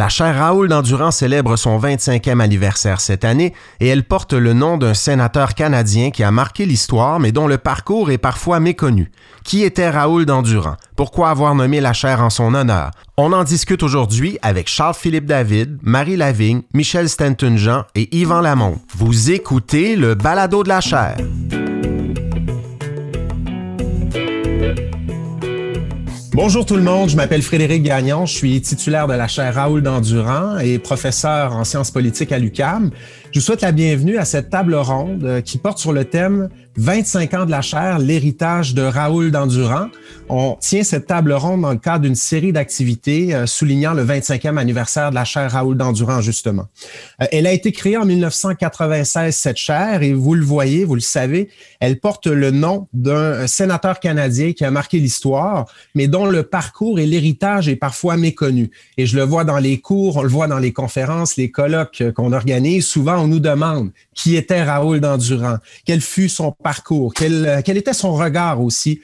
La chaire Raoul d'Endurant célèbre son 25e anniversaire cette année et elle porte le nom d'un sénateur canadien qui a marqué l'histoire mais dont le parcours est parfois méconnu. Qui était Raoul d'Endurant? Pourquoi avoir nommé la chaire en son honneur? On en discute aujourd'hui avec Charles-Philippe David, Marie Lavigne, Michel Stanton-Jean et Yvan Lamont. Vous écoutez le balado de la chaire. Bonjour tout le monde, je m'appelle Frédéric Gagnon, je suis titulaire de la chaire Raoul d'Endurant et professeur en sciences politiques à l'UCAM. Je vous souhaite la bienvenue à cette table ronde euh, qui porte sur le thème 25 ans de la chaire, l'héritage de Raoul d'Endurant. On tient cette table ronde dans le cadre d'une série d'activités euh, soulignant le 25e anniversaire de la chaire Raoul d'Endurant, justement. Euh, elle a été créée en 1996, cette chaire, et vous le voyez, vous le savez, elle porte le nom d'un sénateur canadien qui a marqué l'histoire, mais dont le parcours et l'héritage est parfois méconnu. Et je le vois dans les cours, on le voit dans les conférences, les colloques qu'on organise. Souvent, on nous demande qui était Raoul d'Endurant, quel fut son parcours, quel, quel était son regard aussi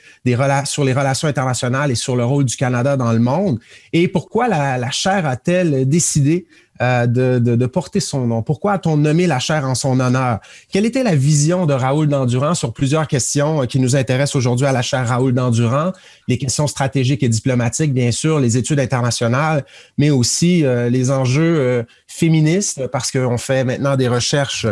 sur les relations internationales et sur le rôle du Canada dans le monde, et pourquoi la, la chaire a-t-elle décidé euh, de, de, de, porter son nom? Pourquoi a-t-on nommé la chaire en son honneur? Quelle était la vision de Raoul d'Endurant sur plusieurs questions euh, qui nous intéressent aujourd'hui à la chaire Raoul d'Endurant? Les questions stratégiques et diplomatiques, bien sûr, les études internationales, mais aussi euh, les enjeux féministes, parce qu'on fait maintenant des recherches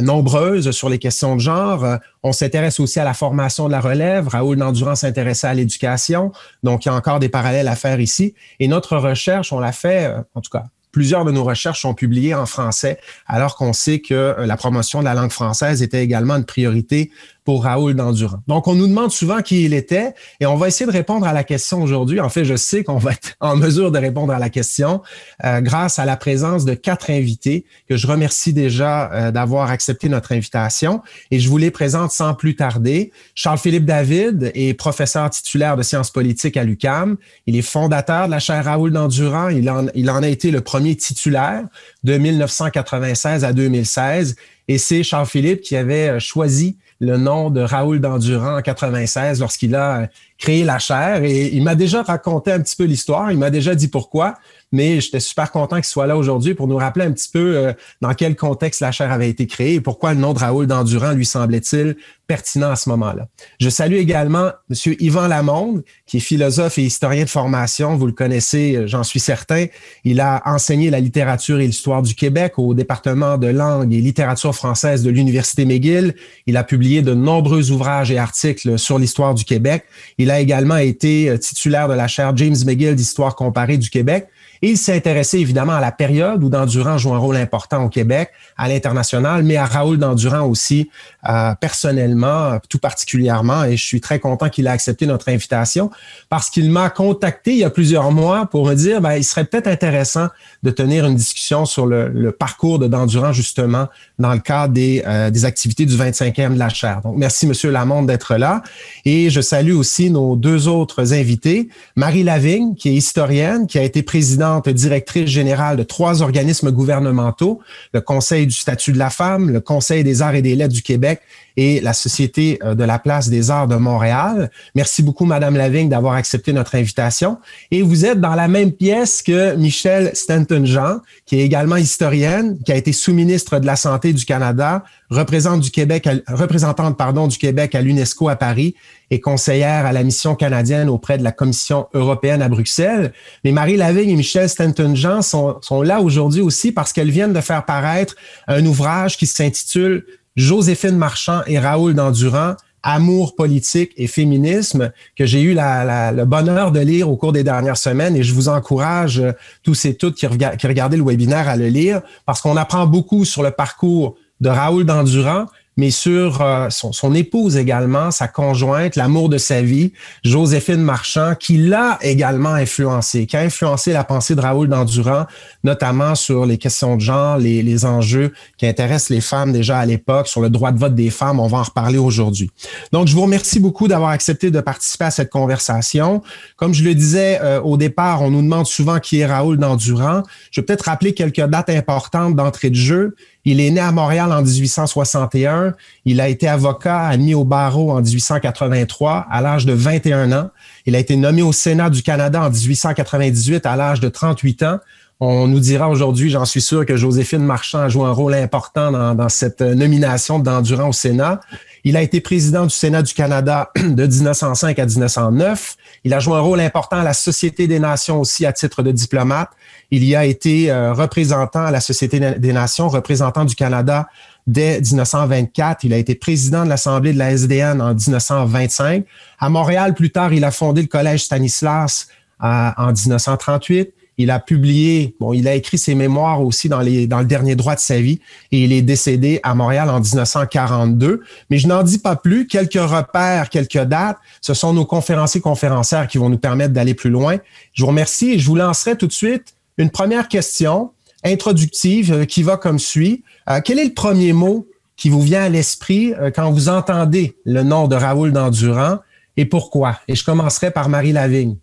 nombreuses sur les questions de genre. On s'intéresse aussi à la formation de la relève. Raoul d'Endurant s'intéressait à l'éducation. Donc, il y a encore des parallèles à faire ici. Et notre recherche, on l'a fait, en tout cas, Plusieurs de nos recherches sont publiées en français, alors qu'on sait que euh, la promotion de la langue française était également une priorité pour Raoul Dandurand. Donc, on nous demande souvent qui il était et on va essayer de répondre à la question aujourd'hui. En fait, je sais qu'on va être en mesure de répondre à la question euh, grâce à la présence de quatre invités que je remercie déjà euh, d'avoir accepté notre invitation et je vous les présente sans plus tarder. Charles-Philippe David est professeur titulaire de sciences politiques à l'UCAM. Il est fondateur de la chaire Raoul Dandurand. Il en, a été le premier titulaire de 1996 à 2016 et c'est Charles-Philippe qui avait euh, choisi le nom de Raoul d'Endurant en 96 lorsqu'il a créé la chaire. Et il m'a déjà raconté un petit peu l'histoire. Il m'a déjà dit pourquoi mais j'étais super content qu'il soit là aujourd'hui pour nous rappeler un petit peu euh, dans quel contexte la chaire avait été créée et pourquoi le nom de Raoul d'Endurant lui semblait-il pertinent à ce moment-là. Je salue également M. Yvan Lamonde, qui est philosophe et historien de formation. Vous le connaissez, euh, j'en suis certain. Il a enseigné la littérature et l'histoire du Québec au département de langue et littérature française de l'Université McGill. Il a publié de nombreux ouvrages et articles sur l'histoire du Québec. A également été euh, titulaire de la chaire James McGill d'histoire comparée du Québec. Il s'est intéressé évidemment à la période où Dandurand joue un rôle important au Québec, à l'international, mais à Raoul Dandurand aussi, euh, personnellement, tout particulièrement. Et je suis très content qu'il ait accepté notre invitation parce qu'il m'a contacté il y a plusieurs mois pour me dire, ben, il serait peut-être intéressant de tenir une discussion sur le, parcours de Dandurand, justement, dans le cadre des, euh, activités du 25e de la chaire. Donc, merci, Monsieur Lamonde, d'être là. Et je salue aussi nos deux autres invités. Marie Lavigne, qui est historienne, qui a été présidente directrice générale de trois organismes gouvernementaux, le Conseil du statut de la femme, le Conseil des arts et des lettres du Québec et la Société euh, de la place des arts de Montréal. Merci beaucoup, Madame Lavigne, d'avoir accepté notre invitation. Et vous êtes dans la même pièce que Michelle Stanton-Jean, qui est également historienne, qui a été sous-ministre de la Santé du Canada, représentante du Québec, représentante pardon, du Québec à l'UNESCO à Paris et conseillère à la mission canadienne auprès de la Commission européenne à Bruxelles. Mais Marie Lavigne et Michel Stanton-Jean sont là aujourd'hui aussi parce qu'elles viennent de faire paraître un ouvrage qui s'intitule Joséphine Marchand et Raoul Dandurand, Amour politique et féminisme, que j'ai eu le bonheur de lire au cours des dernières semaines. Et je vous encourage euh, tous et toutes qui, qui regardaient le webinaire à le lire parce qu'on apprend beaucoup sur le parcours de Raoul Dandurand, mais sur euh, son, épouse également, sa conjointe, l'amour de sa vie, Joséphine Marchand, qui l'a également influencé, qui a influencé la pensée de Raoul Dandurand, notamment sur les questions de genre, les, les enjeux qui intéressent les femmes déjà à l'époque, sur le droit de vote des femmes. On va en reparler aujourd'hui. Donc, je vous remercie beaucoup d'avoir accepté de participer à cette conversation. Comme je le disais euh, au départ, on nous demande souvent qui est Raoul Dandurand. Je vais peut-être rappeler quelques dates importantes d'entrée de jeu. Il est né à Montréal en 1861. Il a été avocat, admis au barreau en 1883 à l'âge de 21 ans. Il a été nommé au Sénat du Canada en 1898 à l'âge de 38 ans. On nous dira aujourd'hui, j'en suis sûr, que Joséphine Marchand a joué un rôle important dans, dans cette nomination d'Endurant au Sénat. Il a été président du Sénat du Canada de 1905 à 1909. Il a joué un rôle important à la Société des Nations aussi à titre de diplomate. Il y a été euh, représentant à la Société des Nations, représentant du Canada dès 1924. Il a été président de l'Assemblée de la SDN en 1925. À Montréal, plus tard, il a fondé le Collège Stanislas euh, en 1938. Il a publié, bon, il a écrit ses mémoires aussi dans, le dernier droit de sa vie et il est décédé à Montréal en 1942. Mais je n'en dis pas plus. Quelques repères, quelques dates. Ce sont nos conférenciers conférencières qui vont nous permettre d'aller plus loin. Je vous remercie et je vous lancerai tout de suite une première question introductive euh, qui va comme suit. Euh, quel est le premier mot qui vous vient à l'esprit euh, quand vous entendez le nom de Raoul Dandurand et pourquoi? Et je commencerai par Marie Lavigne.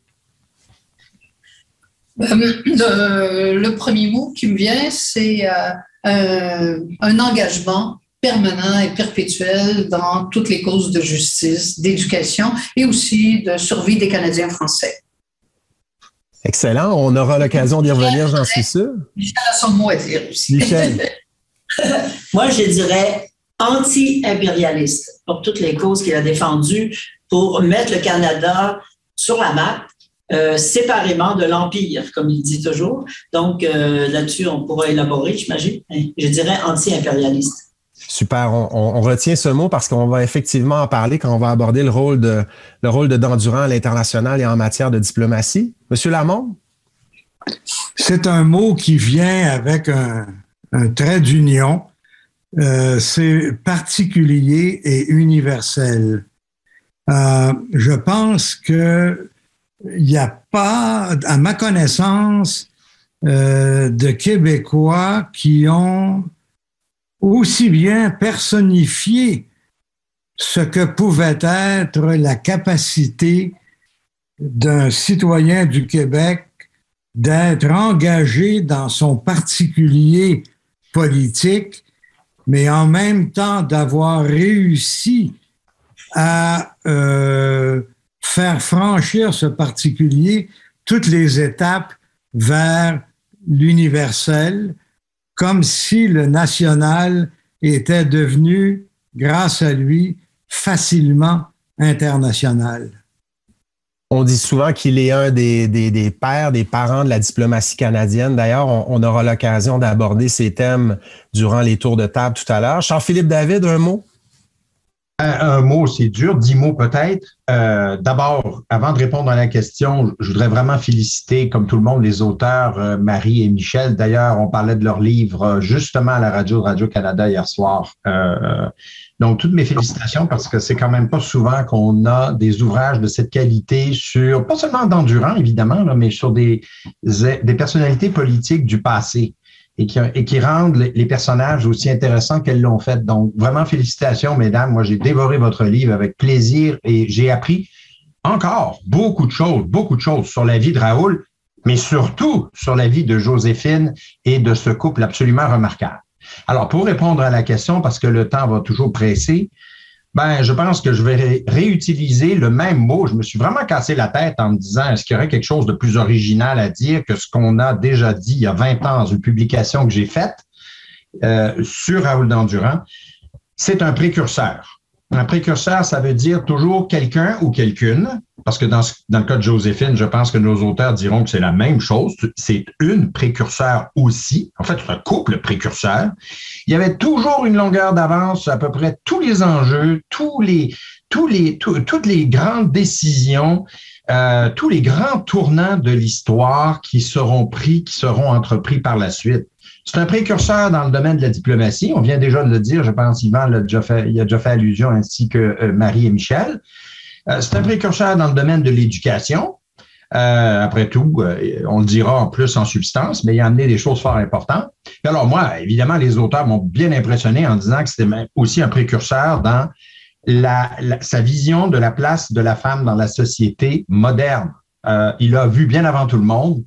Le, premier mot qui me vient, c'est un engagement permanent et perpétuel dans toutes les causes de justice, d'éducation et aussi de survie des Canadiens français. Excellent. On aura l'occasion d'y revenir, j'en suis sûr. Michel a son mot à dire aussi. Michel. Moi, je dirais anti-impérialiste pour toutes les causes qu'il a défendues pour mettre le Canada sur la map, euh, séparément de l'Empire, comme il dit toujours. Donc, euh, là-dessus, on pourra élaborer, j'imagine. Je dirais anti-impérialiste. Super, on, retient ce mot parce qu'on va effectivement en parler quand on va aborder le rôle de le rôle de Dandurand à l'international et en matière de diplomatie. Monsieur Lamont? C'est un mot qui vient avec un, trait d'union. Euh, c'est particulier et universel. Euh, je pense que il n'y a pas, à ma connaissance, euh, de Québécois qui ont aussi bien personnifier ce que pouvait être la capacité d'un citoyen du Québec d'être engagé dans son particulier politique, mais en même temps d'avoir réussi à euh, faire franchir ce particulier toutes les étapes vers l'universel, comme si le national était devenu, grâce à lui, facilement international. On dit souvent qu'il est un des, des, pères, des parents de la diplomatie canadienne. D'ailleurs, on, on aura l'occasion d'aborder ces thèmes durant les tours de table tout à l'heure. Jean-Philippe David, un mot? Un, mot, c'est dur, dix mots peut-être. Euh, d'abord, avant de répondre à la question, je voudrais vraiment féliciter, comme tout le monde, les auteurs euh, Marie et Michel. D'ailleurs, on parlait de leur livre euh, justement à la radio de Radio-Canada hier soir. donc, toutes mes félicitations parce que c'est quand même pas souvent qu'on a des ouvrages de cette qualité sur, pas seulement d'endurant, évidemment, mais sur des, des personnalités politiques du passé et qui, rendent les personnages aussi intéressants qu'elles l'ont fait. Donc, vraiment, félicitations, mesdames. Moi, j'ai dévoré votre livre avec plaisir et j'ai appris encore beaucoup de choses, beaucoup de choses sur la vie de Raoul, mais surtout sur la vie de Joséphine et de ce couple absolument remarquable. Alors, pour répondre à la question, parce que le temps va toujours presser, ben, je pense que je vais réutiliser le même mot. Je me suis vraiment cassé la tête en me disant, est-ce qu'il y aurait quelque chose de plus original à dire que ce qu'on a déjà dit il y a 20 ans dans une publication que j'ai faite euh, sur Raoul Dandurand? C'est un précurseur. Un précurseur, ça veut dire toujours quelqu'un ou quelqu'une, parce que dans, dans, le cas de Joséphine, je pense que nos auteurs diront que c'est la même chose. C'est une précurseur aussi. En fait, c'est un couple précurseur. Il y avait toujours une longueur d'avance à peu près tous les enjeux, tous les, tous les, toutes les grandes décisions, euh, tous les grands tournants de l'histoire qui seront pris, qui seront entrepris par la suite. C'est un précurseur dans le domaine de la diplomatie. On vient déjà de le dire, je pense, Yvan l'a déjà fait, il a déjà fait allusion, ainsi que euh, Marie et Michel. Euh, c'est un précurseur dans le domaine de l'éducation. Euh, après tout, on le dira en plus en substance, mais il a amené des choses fort importantes. alors moi, évidemment, les auteurs m'ont bien impressionné en disant que c'était aussi un précurseur dans la, sa vision de la place de la femme dans la société moderne. il a vu bien avant tout le monde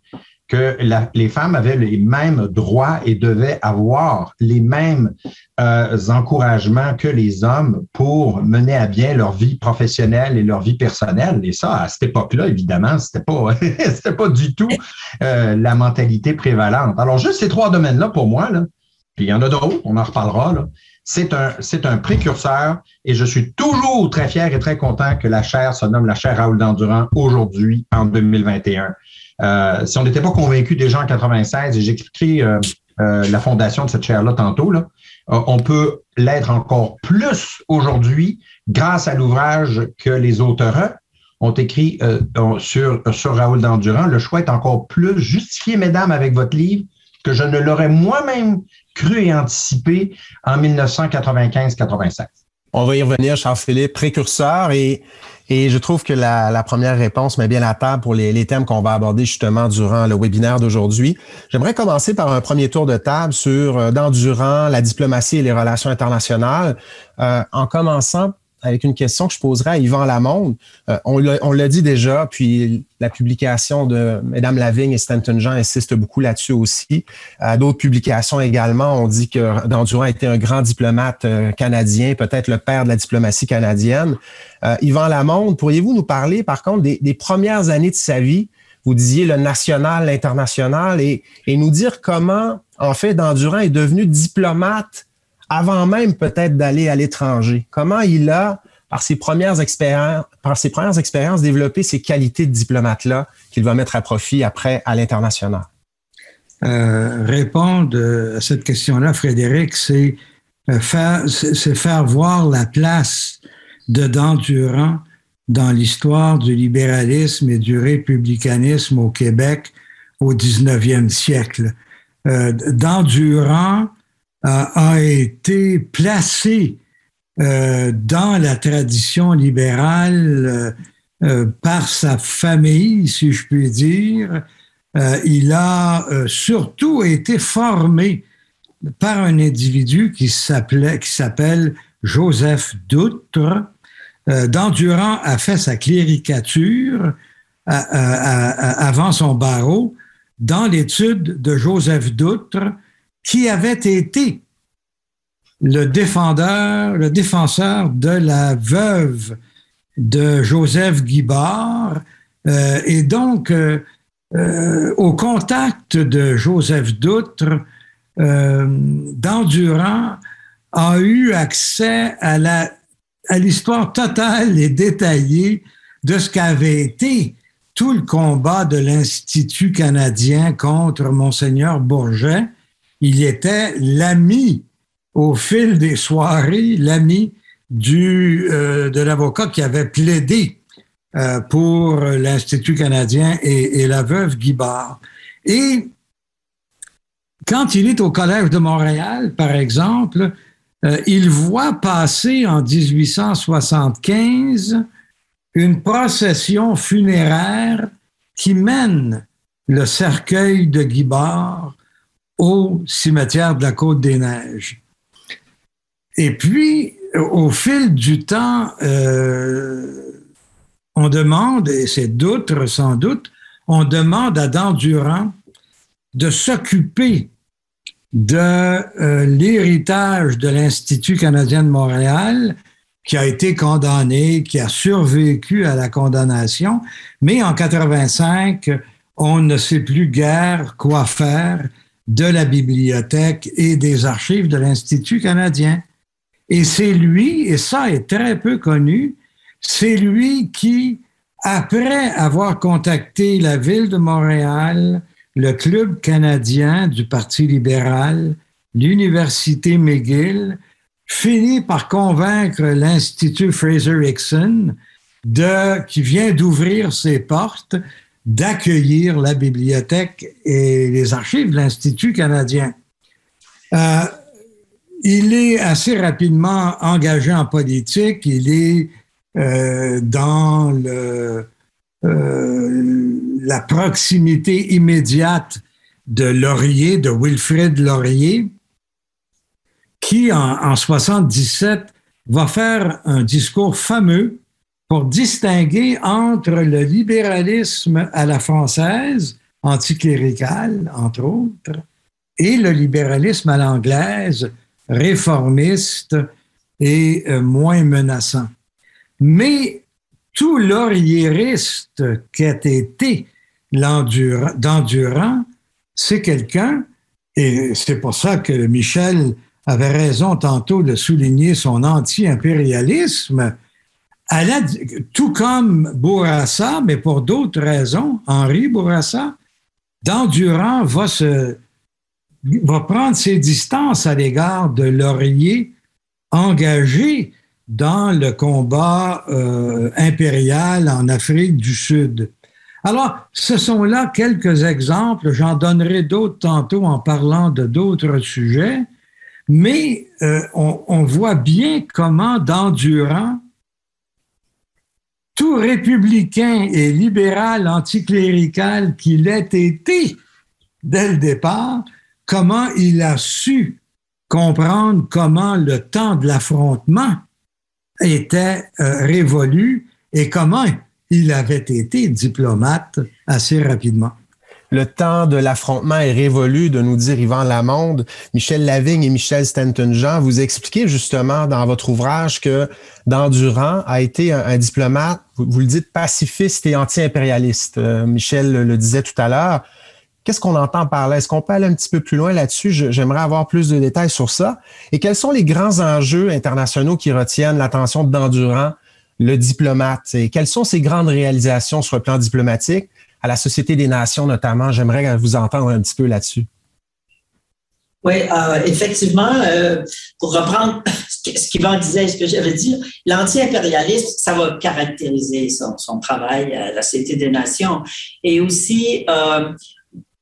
que les femmes avaient les mêmes droits et devaient avoir les mêmes euh, encouragements que les hommes pour mener à bien leur vie professionnelle et leur vie personnelle. Et ça, à cette époque-là, évidemment, c'était pas, c'était pas du tout euh, la mentalité prévalente. Alors, juste ces trois domaines-là, pour moi, là, puis il y en a d'autres, on en reparlera, là, c'est un, c'est un précurseur et je suis toujours très fier et très content que la chaire se nomme la chaire Raoul Dandurand aujourd'hui, en 2021. Euh, si on n'était pas convaincu déjà en 96, et j'expliquerai euh, euh, la fondation de cette chaire-là tantôt, là, on peut l'être encore plus aujourd'hui grâce à l'ouvrage que les auteurs ont écrit sur, sur Raoul Dandurand. Le choix est encore plus justifié, mesdames, avec votre livre, que je ne l'aurais moi-même cru et anticipé en 1995-96. On va y revenir, Charles-Philippe, précurseur, et, et je trouve que la, première réponse met bien la table pour les, les thèmes qu'on va aborder justement durant le webinaire d'aujourd'hui. J'aimerais commencer par un premier tour de table sur euh, d'endurant, la diplomatie et les relations internationales, euh, en commençant avec une question que je poserai à Yvan Lamonde. Euh, on l'a dit déjà, puis la publication de Mesdames Lavigne et Stanton Jean insiste beaucoup là-dessus aussi. À d'autres publications également, on dit que Dandurand était un grand diplomate euh, canadien, peut-être le père de la diplomatie canadienne. Euh, Yvan Lamonde, pourriez-vous nous parler par contre des, des, premières années de sa vie? Vous disiez le national, l'international, et, et nous dire comment, en fait, Dandurand est devenu diplomate avant même peut-être d'aller à l'étranger? Comment il a, par ses premières expériences, par ses premières expériences, développé ces qualités de diplomate-là qu'il va mettre à profit après à l'international? Euh, répondre à cette question-là, Frédéric, c'est euh, faire, faire voir la place de Dandurand dans l'histoire du libéralisme et du républicanisme au Québec au 19e siècle. Euh, Dandurand a, été placé euh, dans la tradition libérale euh, euh, par sa famille, si je puis dire. il a surtout été formé par un individu qui s'appelle Joseph Doutre. Dandurand a fait sa cléricature avant son barreau dans l'étude de Joseph Doutre, qui avait été le défendeur, le défenseur de la veuve de Joseph Guibard. Euh, et donc, euh, euh, au contact de Joseph Doutre, Dandurand a eu accès à à l'histoire totale et détaillée de ce qu'avait été tout le combat de l'Institut canadien contre Monseigneur Bourget, il était l'ami au fil des soirées, l'ami euh, de l'avocat qui avait plaidé euh, pour l'Institut canadien et, la veuve Guibard. Et quand il est au Collège de Montréal, par exemple, euh, il voit passer en 1875 une procession funéraire qui mène le cercueil de Guibard au cimetière de la Côte des Neiges. Et puis, au fil du temps, euh, on demande, et c'est d'autres sans doute, on demande à Dandurand de s'occuper de euh, l'héritage de l'Institut canadien de Montréal, qui a été condamné, qui a survécu à la condamnation, mais en 85, on ne sait plus guère quoi faire de la bibliothèque et des archives de l'Institut canadien. Et c'est lui, et ça est très peu connu, c'est lui qui, après avoir contacté la ville de Montréal, le Club canadien du Parti libéral, l'Université McGill, finit par convaincre l'Institut Fraser-Hickson qui vient d'ouvrir ses portes d'accueillir la bibliothèque et les archives de l'Institut canadien. Euh, il est assez rapidement engagé en politique. Il est euh, dans euh, la proximité immédiate de Laurier, de Wilfrid Laurier, qui en, en 77 va faire un discours fameux pour distinguer entre le libéralisme à la française, anticlérical, entre autres, et le libéralisme à l'anglaise, réformiste et euh, moins menaçant. Mais tout lauriériste qu'a été d'endurant, c'est quelqu'un, et c'est pour ça que Michel avait raison tantôt de souligner son anti-impérialisme, tout comme Bourassa, mais pour d'autres raisons, Henri Bourassa, d'Endurant va, se, va prendre ses distances à l'égard de Laurier engagé dans le combat euh, impérial en Afrique du Sud. Alors, ce sont là quelques exemples, j'en donnerai d'autres tantôt en parlant de d'autres sujets, mais euh, on, on, voit bien comment d'endurant tout républicain et libéral anticlérical qu'il ait été dès le départ, comment il a su comprendre comment le temps de l'affrontement était euh, révolu et comment il avait été diplomate assez rapidement le temps de l'affrontement est révolu, de nous dire Yvan Lamonde, Michel Lavigne et Michel Stanton-Jean. Vous expliquez justement dans votre ouvrage que Dandurand a été un, diplomate, vous, le dites, pacifiste et anti-impérialiste. Euh, Michel le, disait tout à l'heure. Qu'est-ce qu'on entend par là? Est-ce qu'on peut aller un petit peu plus loin là-dessus? J'aimerais avoir plus de détails sur ça. Et quels sont les grands enjeux internationaux qui retiennent l'attention de Dandurand, le diplomate? Et quelles sont ses grandes réalisations sur le plan diplomatique? à la Société des Nations notamment? J'aimerais vous entendre un petit peu là-dessus. Oui, euh, effectivement, euh, pour reprendre ce qu'Yvan disait, ce que j'avais dit, l'anti-impérialisme, ça va caractériser son, travail à la Société des Nations. Et aussi, euh,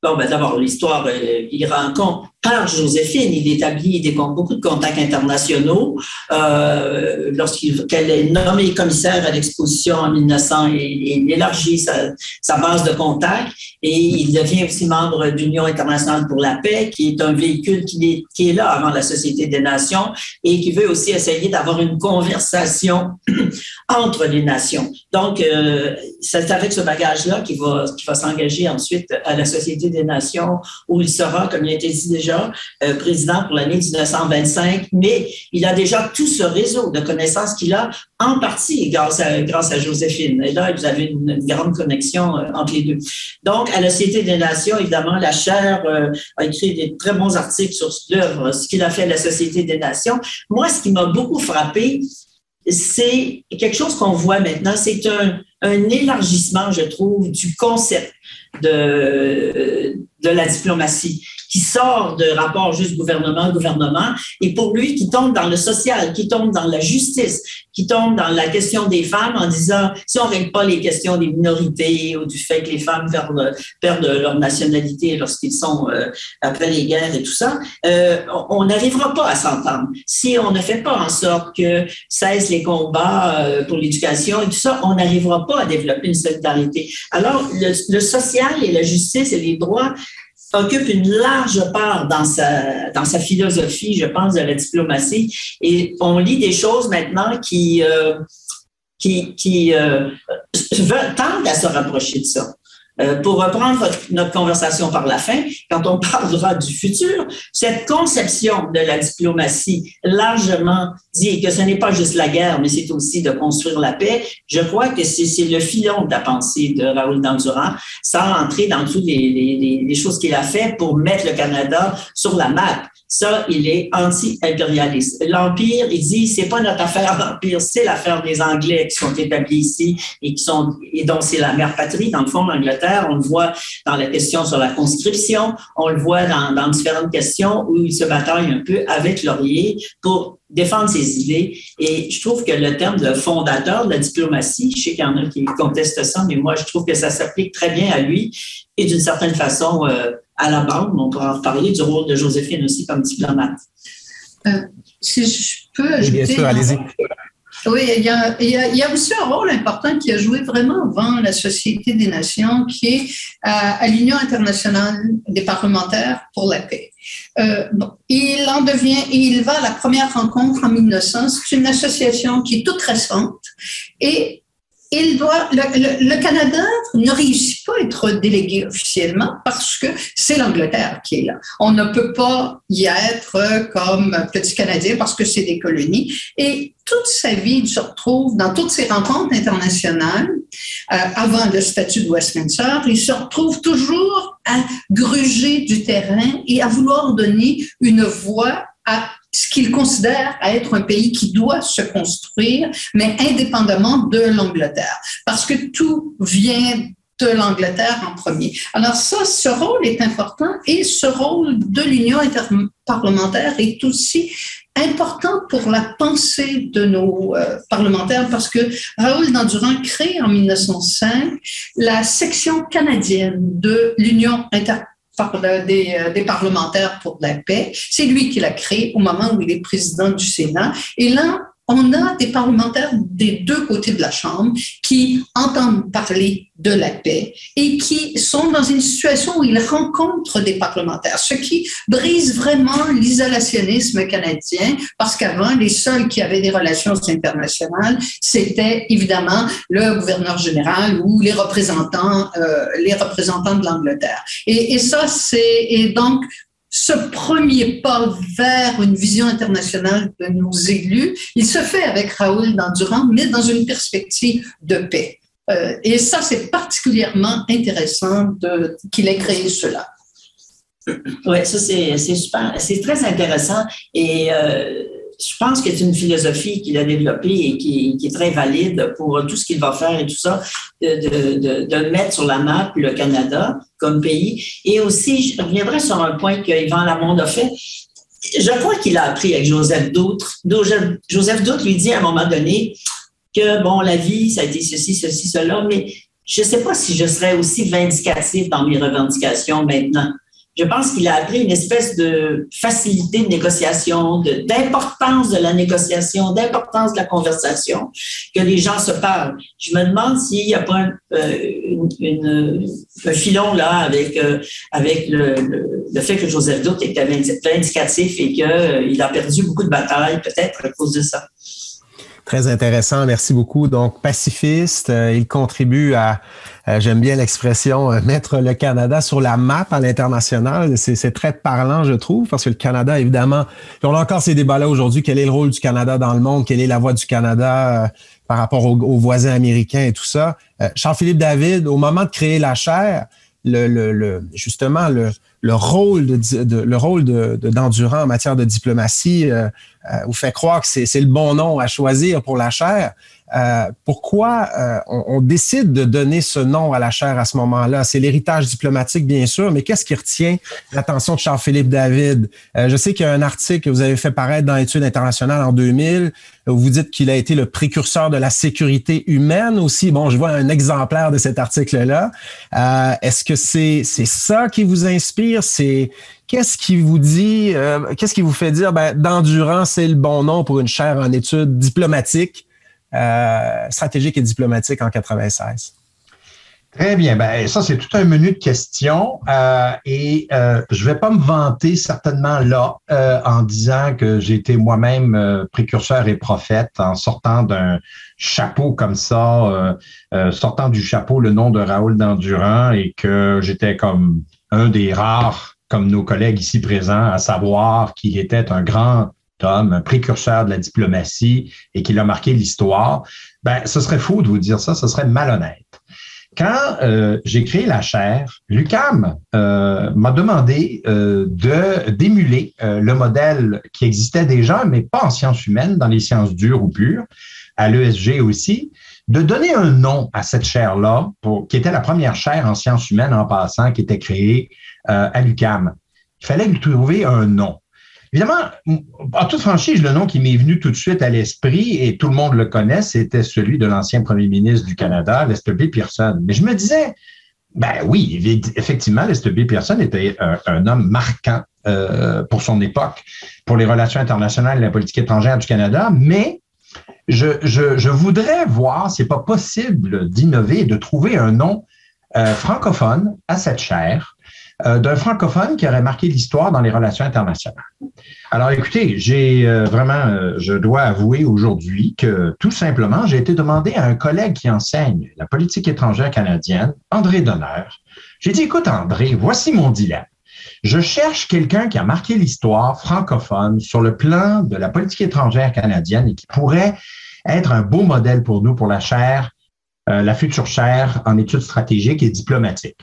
bon, ben d'abord, l'histoire, il rencontre par Joséphine. Il établit des, beaucoup de contacts internationaux. Euh, Lorsqu'elle est nommée commissaire à l'exposition en 1900, il, élargit sa, sa, base de contacts et il devient aussi membre de l'Union internationale pour la paix, qui est un véhicule qui est, là avant la Société des Nations et qui veut aussi essayer d'avoir une conversation entre les nations. Donc, euh, c'est avec ce bagage-là qu'il va, s'engager ensuite à la Société des Nations, où il sera, comme il a été dit déjà, euh, président pour l'année 1925, mais il a déjà tout ce réseau de connaissances qu'il a, en partie grâce à, Joséphine. Et là, vous avez une, grande connexion euh, entre les deux. Donc, à la Société des Nations, évidemment, la chaire euh, a écrit des très bons articles sur l'œuvre, ce qu'il a fait à la Société des Nations. Moi, ce qui m'a beaucoup frappé, c'est quelque chose qu'on voit maintenant, c'est un, un élargissement, je trouve, du concept de, de la diplomatie qui sort de rapport juste gouvernement-gouvernement, et pour lui, qui tombe dans le social, qui tombe dans la justice, qui tombe dans la question des femmes en disant, si on ne règle pas les questions des minorités ou du fait que les femmes perdent, perdent leur nationalité lorsqu'ils sont euh, après les guerres et tout ça, euh, on n'arrivera pas à s'entendre. Si on ne fait pas en sorte que cessent les combats euh, pour l'éducation et tout ça, on n'arrivera pas à développer une solidarité. Alors, le social et la justice et les droits occupe une large part dans sa, dans sa philosophie, je pense, de la diplomatie. Et on lit des choses maintenant qui, euh, qui, qui euh, tendent à se rapprocher de ça. Euh, pour reprendre notre conversation par la fin, quand on parlera du futur, cette conception de la diplomatie largement dit que ce n'est pas juste la guerre, mais c'est aussi de construire la paix. Je crois que c'est le filon de la pensée de Raoul Dandurand, sans entrer dans toutes les, les, les choses qu'il a fait pour mettre le Canada sur la map. Ça, il est anti-impérialiste. L'Empire, il dit, c'est pas notre affaire, l'Empire, c'est l'affaire des Anglais qui sont établis ici et qui sont, et dont c'est la mère patrie, dans le fond, l'Angleterre. On le voit dans la question sur la conscription. On le voit dans, dans différentes questions où il se bataille un peu avec Laurier pour défendre ses idées. Et je trouve que le terme de fondateur de la diplomatie, je sais qu'il y en a qui contestent ça, mais moi, je trouve que ça s'applique très bien à lui et d'une certaine façon, euh, à la bande. On pourra en parler du rôle de Joséphine aussi comme diplomate. Euh, si je peux ajouter. Bien sûr, allez-y. Oui, il y, a, il, y a, aussi un rôle important qui a joué vraiment avant la Société des Nations, qui est à, à l'Union internationale des parlementaires pour la paix. Euh, bon, il en devient, il va à la première rencontre en 1900. C'est une association qui est toute récente et il doit, le, Canada ne réussit pas à être délégué officiellement parce que c'est l'Angleterre qui est là. On ne peut pas y être comme petit Canadien parce que c'est des colonies. Et toute sa vie, il se retrouve dans toutes ses rencontres internationales, euh, avant le statut de Westminster, il se retrouve toujours à gruger du terrain et à vouloir donner une voix à ce qu'il considère être un pays qui doit se construire, mais indépendamment de l'Angleterre, parce que tout vient de l'Angleterre en premier. Alors ça, ce rôle est important et ce rôle de l'Union interparlementaire est aussi important pour la pensée de nos euh, parlementaires parce que Raoul Dandurand crée en 1905 la section canadienne de l'Union interparlementaire des, euh, des, parlementaires pour la paix. C'est lui qui l'a créé au moment où il est président du Sénat. Et là, on a des parlementaires des deux côtés de la Chambre qui entendent parler de la paix et qui sont dans une situation où ils rencontrent des parlementaires, ce qui brise vraiment l'isolationnisme canadien, parce qu'avant, les seuls qui avaient des relations internationales, c'était évidemment le gouverneur général ou les représentants, euh, les représentants de l'Angleterre. Et, et ça, c'est et donc ce premier pas vers une vision internationale de nos élus, il se fait avec Raoul Dandurand, mais dans une perspective de paix. Euh, et ça, c'est particulièrement intéressant qu'il ait créé cela. Oui, ça, c'est super. C'est très intéressant. Et euh, je pense que c'est une philosophie qu'il a développée et qui, est très valide pour tout ce qu'il va faire et tout ça, de, mettre sur la map le Canada comme pays. Et aussi, je reviendrai sur un point que Yvan Lamonde a fait. Je crois qu'il a appris avec Joseph Doutre. Joseph Doutre lui dit à un moment donné que, bon, la vie, ça a été ceci, ceci, cela, mais je ne sais pas si je serais aussi vindicatif dans mes revendications maintenant je pense qu'il a appris une espèce de facilité de négociation, d'importance de, la négociation, d'importance de la conversation, que les gens se parlent. Je me demande s'il n'y a pas un, euh, un filon là avec, euh, avec le, le, fait que Joseph Doute était vindicatif et qu'il euh, a perdu beaucoup de batailles, peut-être à cause de ça. Très intéressant, merci beaucoup. Donc, pacifiste, euh, il contribue à, euh, j'aime bien l'expression, euh, mettre le Canada sur la map à l'international. C'est très parlant, je trouve, parce que le Canada, évidemment, on a encore ces débats-là aujourd'hui. Quel est le rôle du Canada dans le monde? Quelle est la voix du Canada par rapport aux, voisins américains et tout ça? Charles-Philippe David, au moment de créer la chaire, le, le, justement, le, le rôle de, le rôle de, d'endurant en matière de diplomatie euh, euh, vous fait croire que c'est, le bon nom à choisir pour la chaire. Euh, pourquoi euh, on, décide de donner ce nom à la chaire à ce moment-là? C'est l'héritage diplomatique, bien sûr, mais qu'est-ce qui retient l'attention de Charles-Philippe David? Euh, je sais qu'il y a un article que vous avez fait paraître dans Études internationales en 2000 où vous dites qu'il a été le précurseur de la sécurité humaine aussi. Bon, je vois un exemplaire de cet article-là. Est-ce que c'est c'est ça qui vous inspire? C'est Qu'est-ce qui vous dit, qu'est-ce qui vous fait dire, ben, d'endurance, c'est le bon nom pour une chaire en études diplomatiques? Euh, stratégique et diplomatique en 96. Très bien. Ben, ça, c'est tout un menu de questions. Euh, et euh, je ne vais pas me vanter certainement là en disant que j'ai été moi-même précurseur et prophète en sortant d'un chapeau comme ça, sortant du chapeau le nom de Raoul Dandurand et que j'étais comme un des rares, comme nos collègues ici présents, à savoir qu'il était un grand homme, un précurseur de la diplomatie et qui a marqué l'histoire, ben, ce serait faux de vous dire ça, ce serait malhonnête. Quand euh, j'ai créé la chaire, Lucam euh, m'a demandé euh, de d'émuler le modèle qui existait déjà, mais pas en sciences humaines, dans les sciences dures ou pures, à l'ESG aussi, de donner un nom à cette chaire-là, qui était la première chaire en sciences humaines en passant, qui était créée à l'UCAM. Il fallait lui trouver un nom. Évidemment, en toute franchise, le nom qui m'est venu tout de suite à l'esprit, et tout le monde le connaît, c'était celui de l'ancien premier ministre du Canada, Lester B. Pearson. Mais je me disais, ben oui, effectivement, Lester B. Pearson était un, homme marquant euh, pour son époque, pour les relations internationales et la politique étrangère du Canada, mais je, voudrais voir c'est pas possible d'innover et de trouver un nom euh, francophone à cette chaire euh, d'un francophone qui aurait marqué l'histoire dans les relations internationales. Alors écoutez, j'ai euh, vraiment, euh, je dois avouer aujourd'hui que tout simplement, j'ai été demandé à un collègue qui enseigne la politique étrangère canadienne, André Donner. J'ai dit, écoute André, voici mon dilemme. Je cherche quelqu'un qui a marqué l'histoire francophone sur le plan de la politique étrangère canadienne et qui pourrait être un beau modèle pour nous, pour la chaire, la future chaire en études stratégiques et diplomatiques.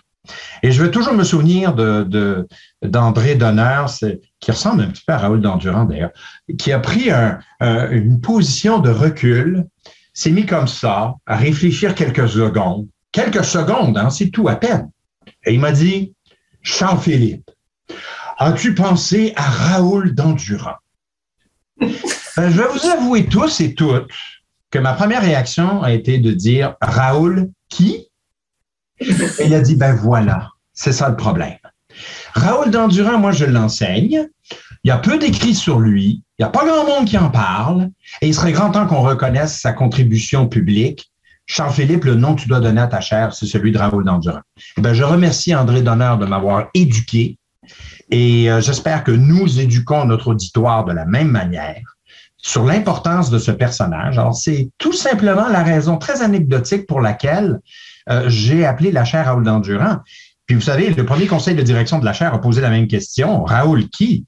Et je veux toujours me souvenir de, d'André Donner, qui ressemble un petit peu à Raoul Dandurand d'ailleurs, qui a pris une position de recul, s'est mis comme ça, à réfléchir quelques secondes, quelques secondes, hein, c'est tout à peine. Et il m'a dit, Jean-Philippe, as-tu pensé à Raoul Dandurand? Ben, je vais vous avouer tous et toutes que ma première réaction a été de dire Raoul qui? Et il a dit, ben voilà, c'est ça le problème. Raoul Dandurand, moi, je l'enseigne. Il y a peu d'écrits sur lui. Il n'y a pas grand monde qui en parle. Et il serait grand temps qu'on reconnaisse sa contribution publique. Charles-Philippe, le nom que tu dois donner à ta chair, c'est celui de Raoul Dandurand. Eh ben, je remercie André Donner de m'avoir éduqué. Et euh, j'espère que nous éduquons notre auditoire de la même manière sur l'importance de ce personnage. Alors, c'est tout simplement la raison très anecdotique pour laquelle euh, j'ai appelé la chaire Raoul Dandurand. Puis vous savez, le premier conseil de direction de la chaire a posé la même question. Raoul qui?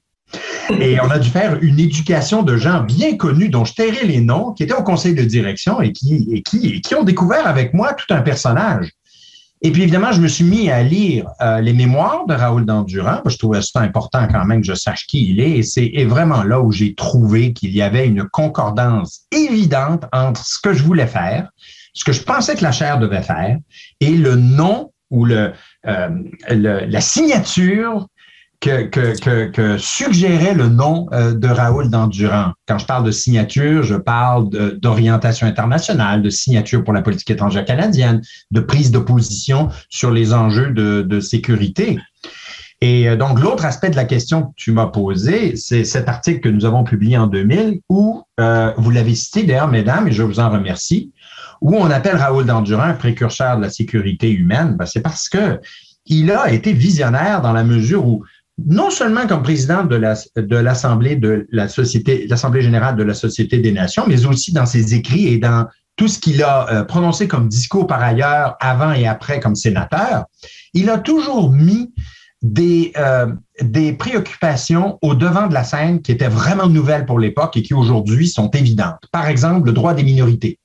Et on a dû faire une éducation de gens bien connus dont je tairai les noms, qui étaient au conseil de direction et qui, et qui, qui ont découvert avec moi tout un personnage. Et puis évidemment, je me suis mis à lire euh, les mémoires de Raoul Dandurand. Je trouvais ça important quand même que je sache qui il est. Et c'est vraiment là où j'ai trouvé qu'il y avait une concordance évidente entre ce que je voulais faire, ce que je pensais que la chaire devait faire et le nom ou le, euh, la signature que, que, que, suggérait le nom euh, de Raoul Dandurand. Quand je parle de signature, je parle d'orientation internationale, de signature pour la politique étrangère canadienne, de prise de position sur les enjeux de, de sécurité. Et euh, donc, l'autre aspect de la question que tu m'as posée, c'est cet article que nous avons publié en 2000 où, vous l'avez cité d'ailleurs, mesdames, et je vous en remercie, où on appelle Raoul Dandurand un précurseur de la sécurité humaine, ben, c'est parce que il a été visionnaire dans la mesure où non seulement comme président de la, de l'Assemblée de l'Assemblée générale de la Société des Nations, mais aussi dans ses écrits et dans tout ce qu'il a euh, prononcé comme discours par ailleurs, avant et après comme sénateur, il a toujours mis des, euh, des préoccupations au devant de la scène qui étaient vraiment nouvelles pour l'époque et qui aujourd'hui sont évidentes. Par exemple, le droit des minorités.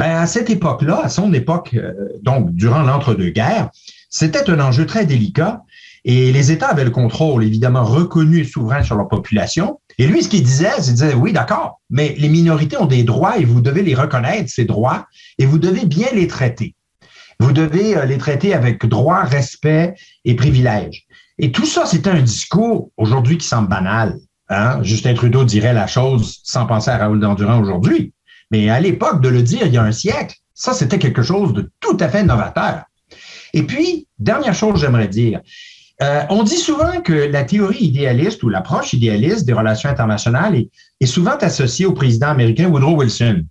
Ben, à cette époque-là, à son époque, euh, donc durant l'entre-deux-guerres, c'était un enjeu très délicat et les États avaient le contrôle, évidemment, reconnu et souverain sur leur population. Et lui, ce qu'il disait, c'est disait, oui, d'accord, mais les minorités ont des droits et vous devez les reconnaître, ces droits, et vous devez bien les traiter. Vous devez euh, les traiter avec droit, respect et privilèges. Et tout ça, c'était un discours aujourd'hui qui semble banal. Hein? Justin Trudeau dirait la chose sans penser à Raoul Dandurand aujourd'hui. Mais à l'époque, de le dire il y a un siècle, ça, c'était quelque chose de tout à fait novateur. Et puis, dernière chose, j'aimerais dire, euh, on dit souvent que la théorie idéaliste ou l'approche idéaliste des relations internationales est, souvent associée au président américain Woodrow Wilson.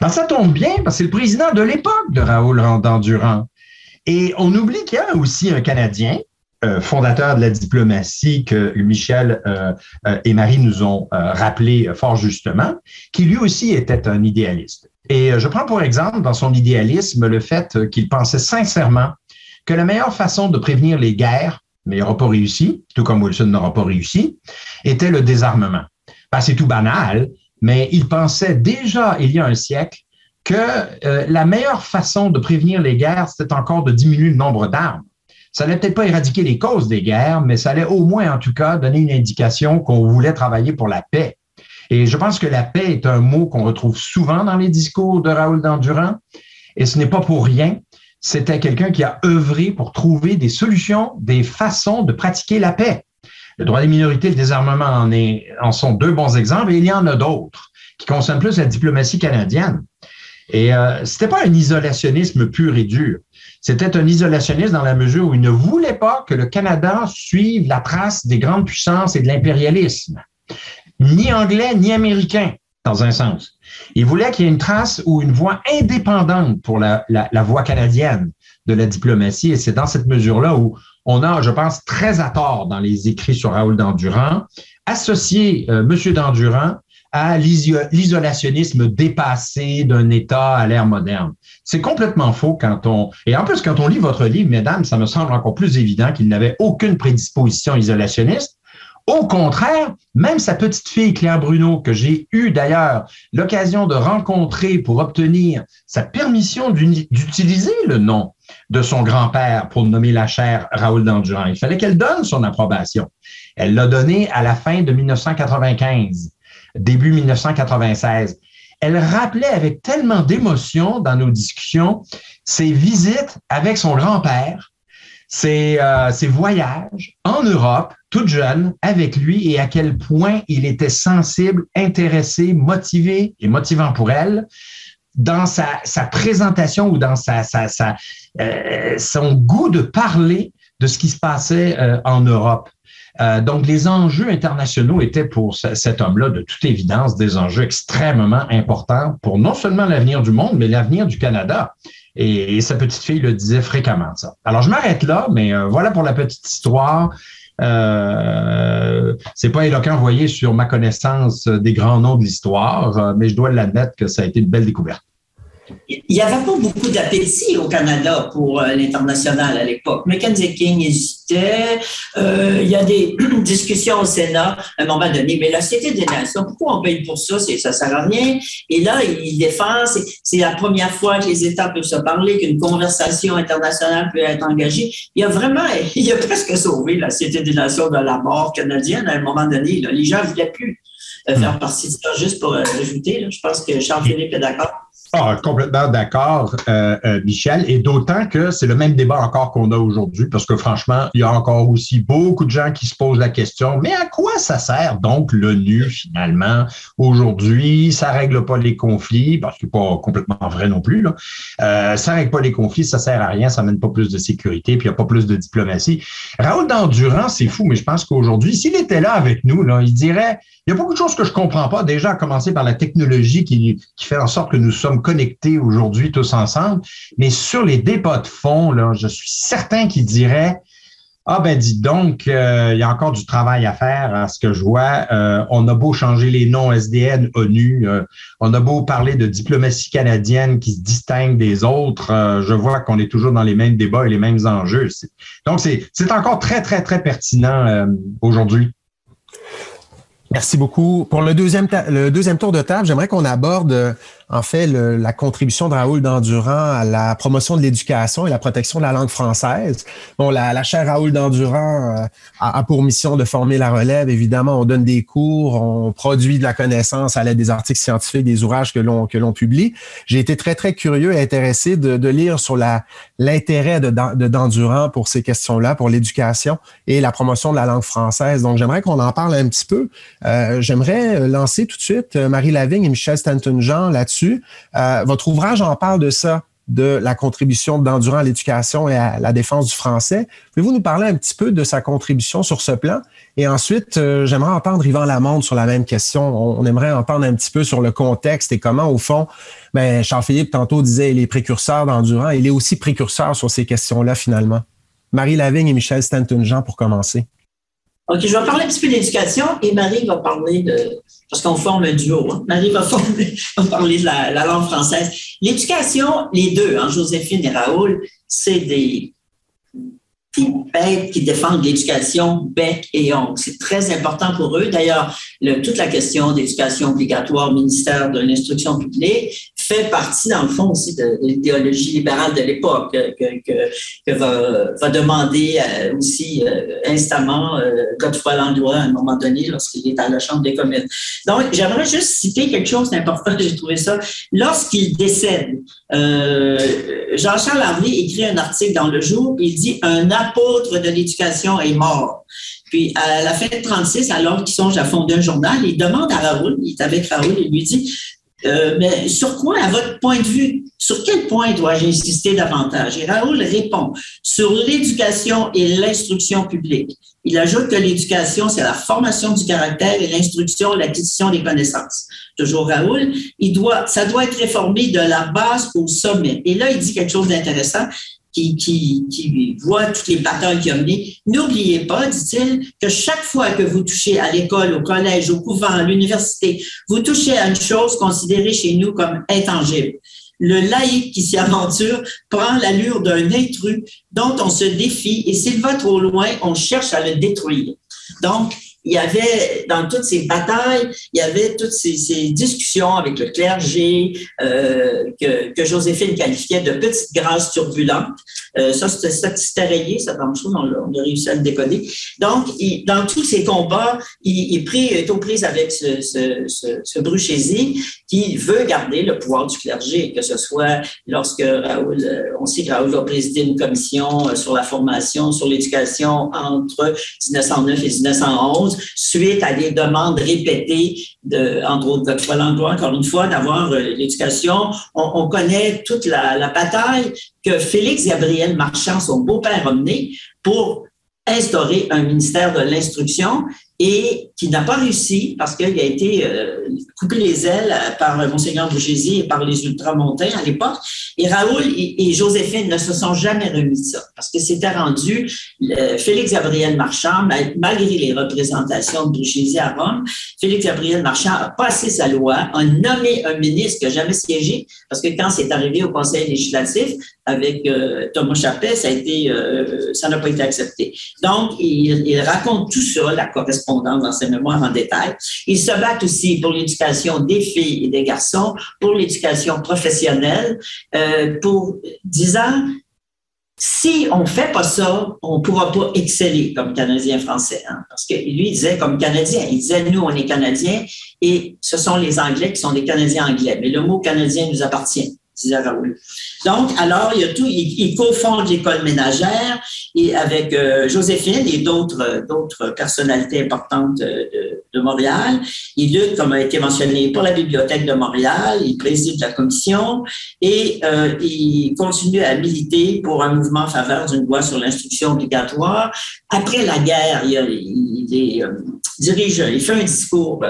Ben, ça tombe bien parce que c'est le président de l'époque de Raoul Dandurand. Et on oublie qu'il y a aussi un Canadien, fondateur de la diplomatie que Michel euh, euh, et Marie nous ont rappelé fort justement, qui lui aussi était un idéaliste. Et je prends pour exemple dans son idéalisme le fait qu'il pensait sincèrement que la meilleure façon de prévenir les guerres, mais il n'aura pas réussi, tout comme Wilson n'aura pas réussi, était le désarmement. Ben, c'est tout banal, mais il pensait déjà il y a un siècle que la meilleure façon de prévenir les guerres, c'était encore de diminuer le nombre d'armes. Ça n'allait peut-être pas éradiquer les causes des guerres, mais ça allait au moins, en tout cas, donner une indication qu'on voulait travailler pour la paix. Et je pense que la paix est un mot qu'on retrouve souvent dans les discours de Raoul Dandurand. Et ce n'est pas pour rien. C'était quelqu'un qui a œuvré pour trouver des solutions, des façons de pratiquer la paix. Le droit des minorités, le désarmement en, sont deux bons exemples, et il y en a d'autres qui concernent plus la diplomatie canadienne. Et euh, c'était pas un isolationnisme pur et dur. C'était un isolationniste dans la mesure où il ne voulait pas que le Canada suive la trace des grandes puissances et de l'impérialisme. Ni anglais, ni américain, dans un sens. Il voulait qu'il y ait une trace ou une voie indépendante pour la, la, voie canadienne de la diplomatie. Et c'est dans cette mesure-là où on a, je pense, très à tort dans les écrits sur Raoul Dandurand, associé euh, M. Dandurand à l'isolationnisme dépassé d'un État à l'ère moderne. C'est complètement faux quand on... Et en plus, quand on lit votre livre, mesdames, ça me semble encore plus évident qu'il n'avait aucune prédisposition isolationniste. Au contraire, même sa petite fille Claire Bruno, que j'ai eu d'ailleurs l'occasion de rencontrer pour obtenir sa permission d'utiliser le nom de son grand-père pour nommer la chaire Raoul Dandurand, il fallait qu'elle donne son approbation. Elle l'a donné à la fin de 1995 début 1996. Elle rappelait avec tellement d'émotion dans nos discussions ses visites avec son grand-père, ses, euh, ses, voyages en Europe, toute jeune, avec lui, et à quel point il était sensible, intéressé, motivé et motivant pour elle dans sa, présentation ou dans sa euh, son goût de parler de ce qui se passait euh, en Europe. Euh, donc, les enjeux internationaux étaient pour cet homme-là, de toute évidence, des enjeux extrêmement importants pour non seulement l'avenir du monde, mais l'avenir du Canada. Et, sa petite fille le disait fréquemment, ça. Alors, je m'arrête là, mais euh, voilà pour la petite histoire. Euh, c'est pas éloquent, voyez, sur ma connaissance des grands noms de l'histoire, euh, mais je dois l'admettre que ça a été une belle découverte. Il n'y avait pas beaucoup d'appétit au Canada pour euh, l'international à l'époque. Mackenzie King hésitait. Euh, il y a des discussions au Sénat à un moment donné. Mais la Société des Nations, pourquoi on paye pour ça? Ça ne sert à rien. Et là, il défend, c'est la première fois que les États peuvent se parler, qu'une conversation internationale peut être engagée. Il a vraiment, il a presque sauvé la Société des Nations de la mort canadienne à un moment donné. Les gens ne voulaient plus euh, faire hmm. partie de ça. Juste pour ajouter, je pense que Charles-Philippe est d'accord. Ah, complètement d'accord, euh, euh, Michel, et d'autant que c'est le même débat encore qu'on a aujourd'hui, parce que franchement, il y a encore aussi beaucoup de gens qui se posent la question, mais à quoi ça sert donc l'ONU finalement? Aujourd'hui? Ça règle pas les conflits, parce que pas complètement vrai non plus. Là. Euh, ça règle pas les conflits, ça sert à rien, ça mène pas plus de sécurité, puis il n'y a pas plus de diplomatie. Raoul Dandurand, c'est fou, mais je pense qu'aujourd'hui, s'il était là avec nous, là, il dirait, il y a beaucoup de choses que je comprends pas, déjà à commencer par la technologie qui, qui fait en sorte que nous sommes connectés aujourd'hui tous ensemble. Mais sur les débats de fond, là, je suis certain qu'il dirait ah ben dis donc, euh, il y a encore du travail à faire à ce que je vois. Euh, on a beau changer les noms SDN, ONU, euh, on a beau parler de diplomatie canadienne qui se distingue des autres, je vois qu'on est toujours dans les mêmes débats et les mêmes enjeux. Donc c'est encore très, très, très pertinent aujourd'hui. Merci beaucoup. Pour le deuxième, le deuxième tour de table, j'aimerais qu'on aborde en fait la contribution de Raoul Dandurand à la promotion de l'éducation et la protection de la langue française. Bon, la, la chaire Raoul Dandurand euh, a, pour mission de former la relève. Évidemment, on donne des cours, on produit de la connaissance à l'aide des articles scientifiques, des ouvrages que l'on que l'on publie. J'ai été très très curieux et intéressé de, de lire sur l'intérêt de, de Dandurand pour ces questions-là, pour l'éducation et la promotion de la langue française. Donc, j'aimerais qu'on en parle un petit peu. Euh, j'aimerais lancer tout de suite euh, Marie Lavigne et Michel Stanton-Jean là-dessus. Euh, votre ouvrage en parle de ça, de la contribution d'Endurant à l'éducation et à la défense du français. Pouvez-vous nous parler un petit peu de sa contribution sur ce plan? Et ensuite, j'aimerais entendre Yvan Lamonde sur la même question. On, aimerait entendre un petit peu sur le contexte et comment, au fond, ben, Charles-Philippe tantôt disait il est précurseur d'Endurant. Il est aussi précurseur sur ces questions-là, finalement. Marie Lavigne et Michel Stanton-Jean pour commencer. OK, je vais parler un petit peu d'éducation et Marie va parler de. Parce qu'on forme un duo. Hein. Marie va, parler de la, langue française. L'éducation, les deux, hein, Joséphine et Raoul, c'est des, des bêtes qui défendent l'éducation bec et ongle. C'est très important pour eux. D'ailleurs, toute la question d'éducation obligatoire, ministère de l'Instruction publique, fait partie, dans le fond, aussi de, l'idéologie libérale de l'époque, que, va, demander euh, aussi euh, instamment euh, Godefroy Landrois à un moment donné lorsqu'il est à la Chambre des communes. Donc, j'aimerais juste citer quelque chose d'important, j'ai trouvé ça. Lorsqu'il décède, Jean-Charles Harvey écrit un article dans Le Jour, il dit « Un apôtre de l'éducation est mort ». Puis, à la fin de 36, alors qu'il songe à fonder un journal, il demande à Raoul, il est avec Raoul, il lui dit euh, mais sur quoi, à votre point de vue, sur quel point dois-je insister davantage? Et Raoul répond sur l'éducation et l'instruction publique. Il ajoute que l'éducation, c'est la formation du caractère et l'instruction, l'acquisition des connaissances. Toujours Raoul, il doit, ça doit être réformé de la base au sommet. Et là, il dit quelque chose d'intéressant. Qui, qui, qui voit toutes les batailles qu'il a menées. N'oubliez pas, dit-il, que chaque fois que vous touchez à l'école, au collège, au couvent, à l'université, vous touchez à une chose considérée chez nous comme intangible. Le laïc qui s'y aventure prend l'allure d'un intrus dont on se défie et s'il va trop loin, on cherche à le détruire. Donc, il y avait, dans toutes ces batailles, il y avait toutes ces, discussions avec le clergé euh, que, que, Joséphine qualifiait de petites grâces turbulentes. Euh, ça, c'était rayé, ça, dans le on, on, a réussi à le décoder. Donc, il, dans tous ces combats, il, il pris, est aux prises avec ce, ce, ce, ce Bruchési qui veut garder le pouvoir du clergé, que ce soit lorsque Raoul, euh, on sait que Raoul a présidé une commission euh, sur la formation, sur l'éducation entre 1909 et 1911, suite à des demandes répétées, entre autres de l'emploi, encore une fois, d'avoir euh, l'éducation. On, connaît toute la, la, bataille que Félix Gabriel Marchand, son beau-père, a menée pour instaurer un ministère de l'instruction et qui n'a pas réussi parce qu'il a été euh, coupé les ailes par Monseigneur Bougési et par les ultramontains à l'époque. Et Raoul et, Joséphine ne se sont jamais remis de ça parce que c'était rendu Félix Gabriel Marchand, malgré les représentations de Bougési à Rome, Félix Gabriel Marchand a passé sa loi, a nommé un ministre qui n'a jamais siégé parce que quand c'est arrivé au Conseil législatif avec euh, Thomas Chappet, euh, ça n'a pas été accepté. Donc, il, il raconte tout ça, la correspondance dans ses mémoires en détail. Ils se battent aussi pour l'éducation des filles et des garçons, pour l'éducation professionnelle, euh, pour disant si on fait pas ça, on pourra pas exceller comme Canadien français. Hein, parce que lui, il disait comme Canadien, il disait nous, on est Canadiens et ce sont les Anglais qui sont des Canadiens anglais. Mais le mot Canadien nous appartient. Donc, alors, il y a tout, il, cofonde l'école ménagère et avec euh, Joséphine et d'autres, d'autres personnalités importantes de, de, Montréal. Il lutte, comme a été mentionné, pour la Bibliothèque de Montréal. Il préside la commission et euh, il continue à militer pour un mouvement en faveur d'une loi sur l'instruction obligatoire. Après la guerre, il, euh, il fait un discours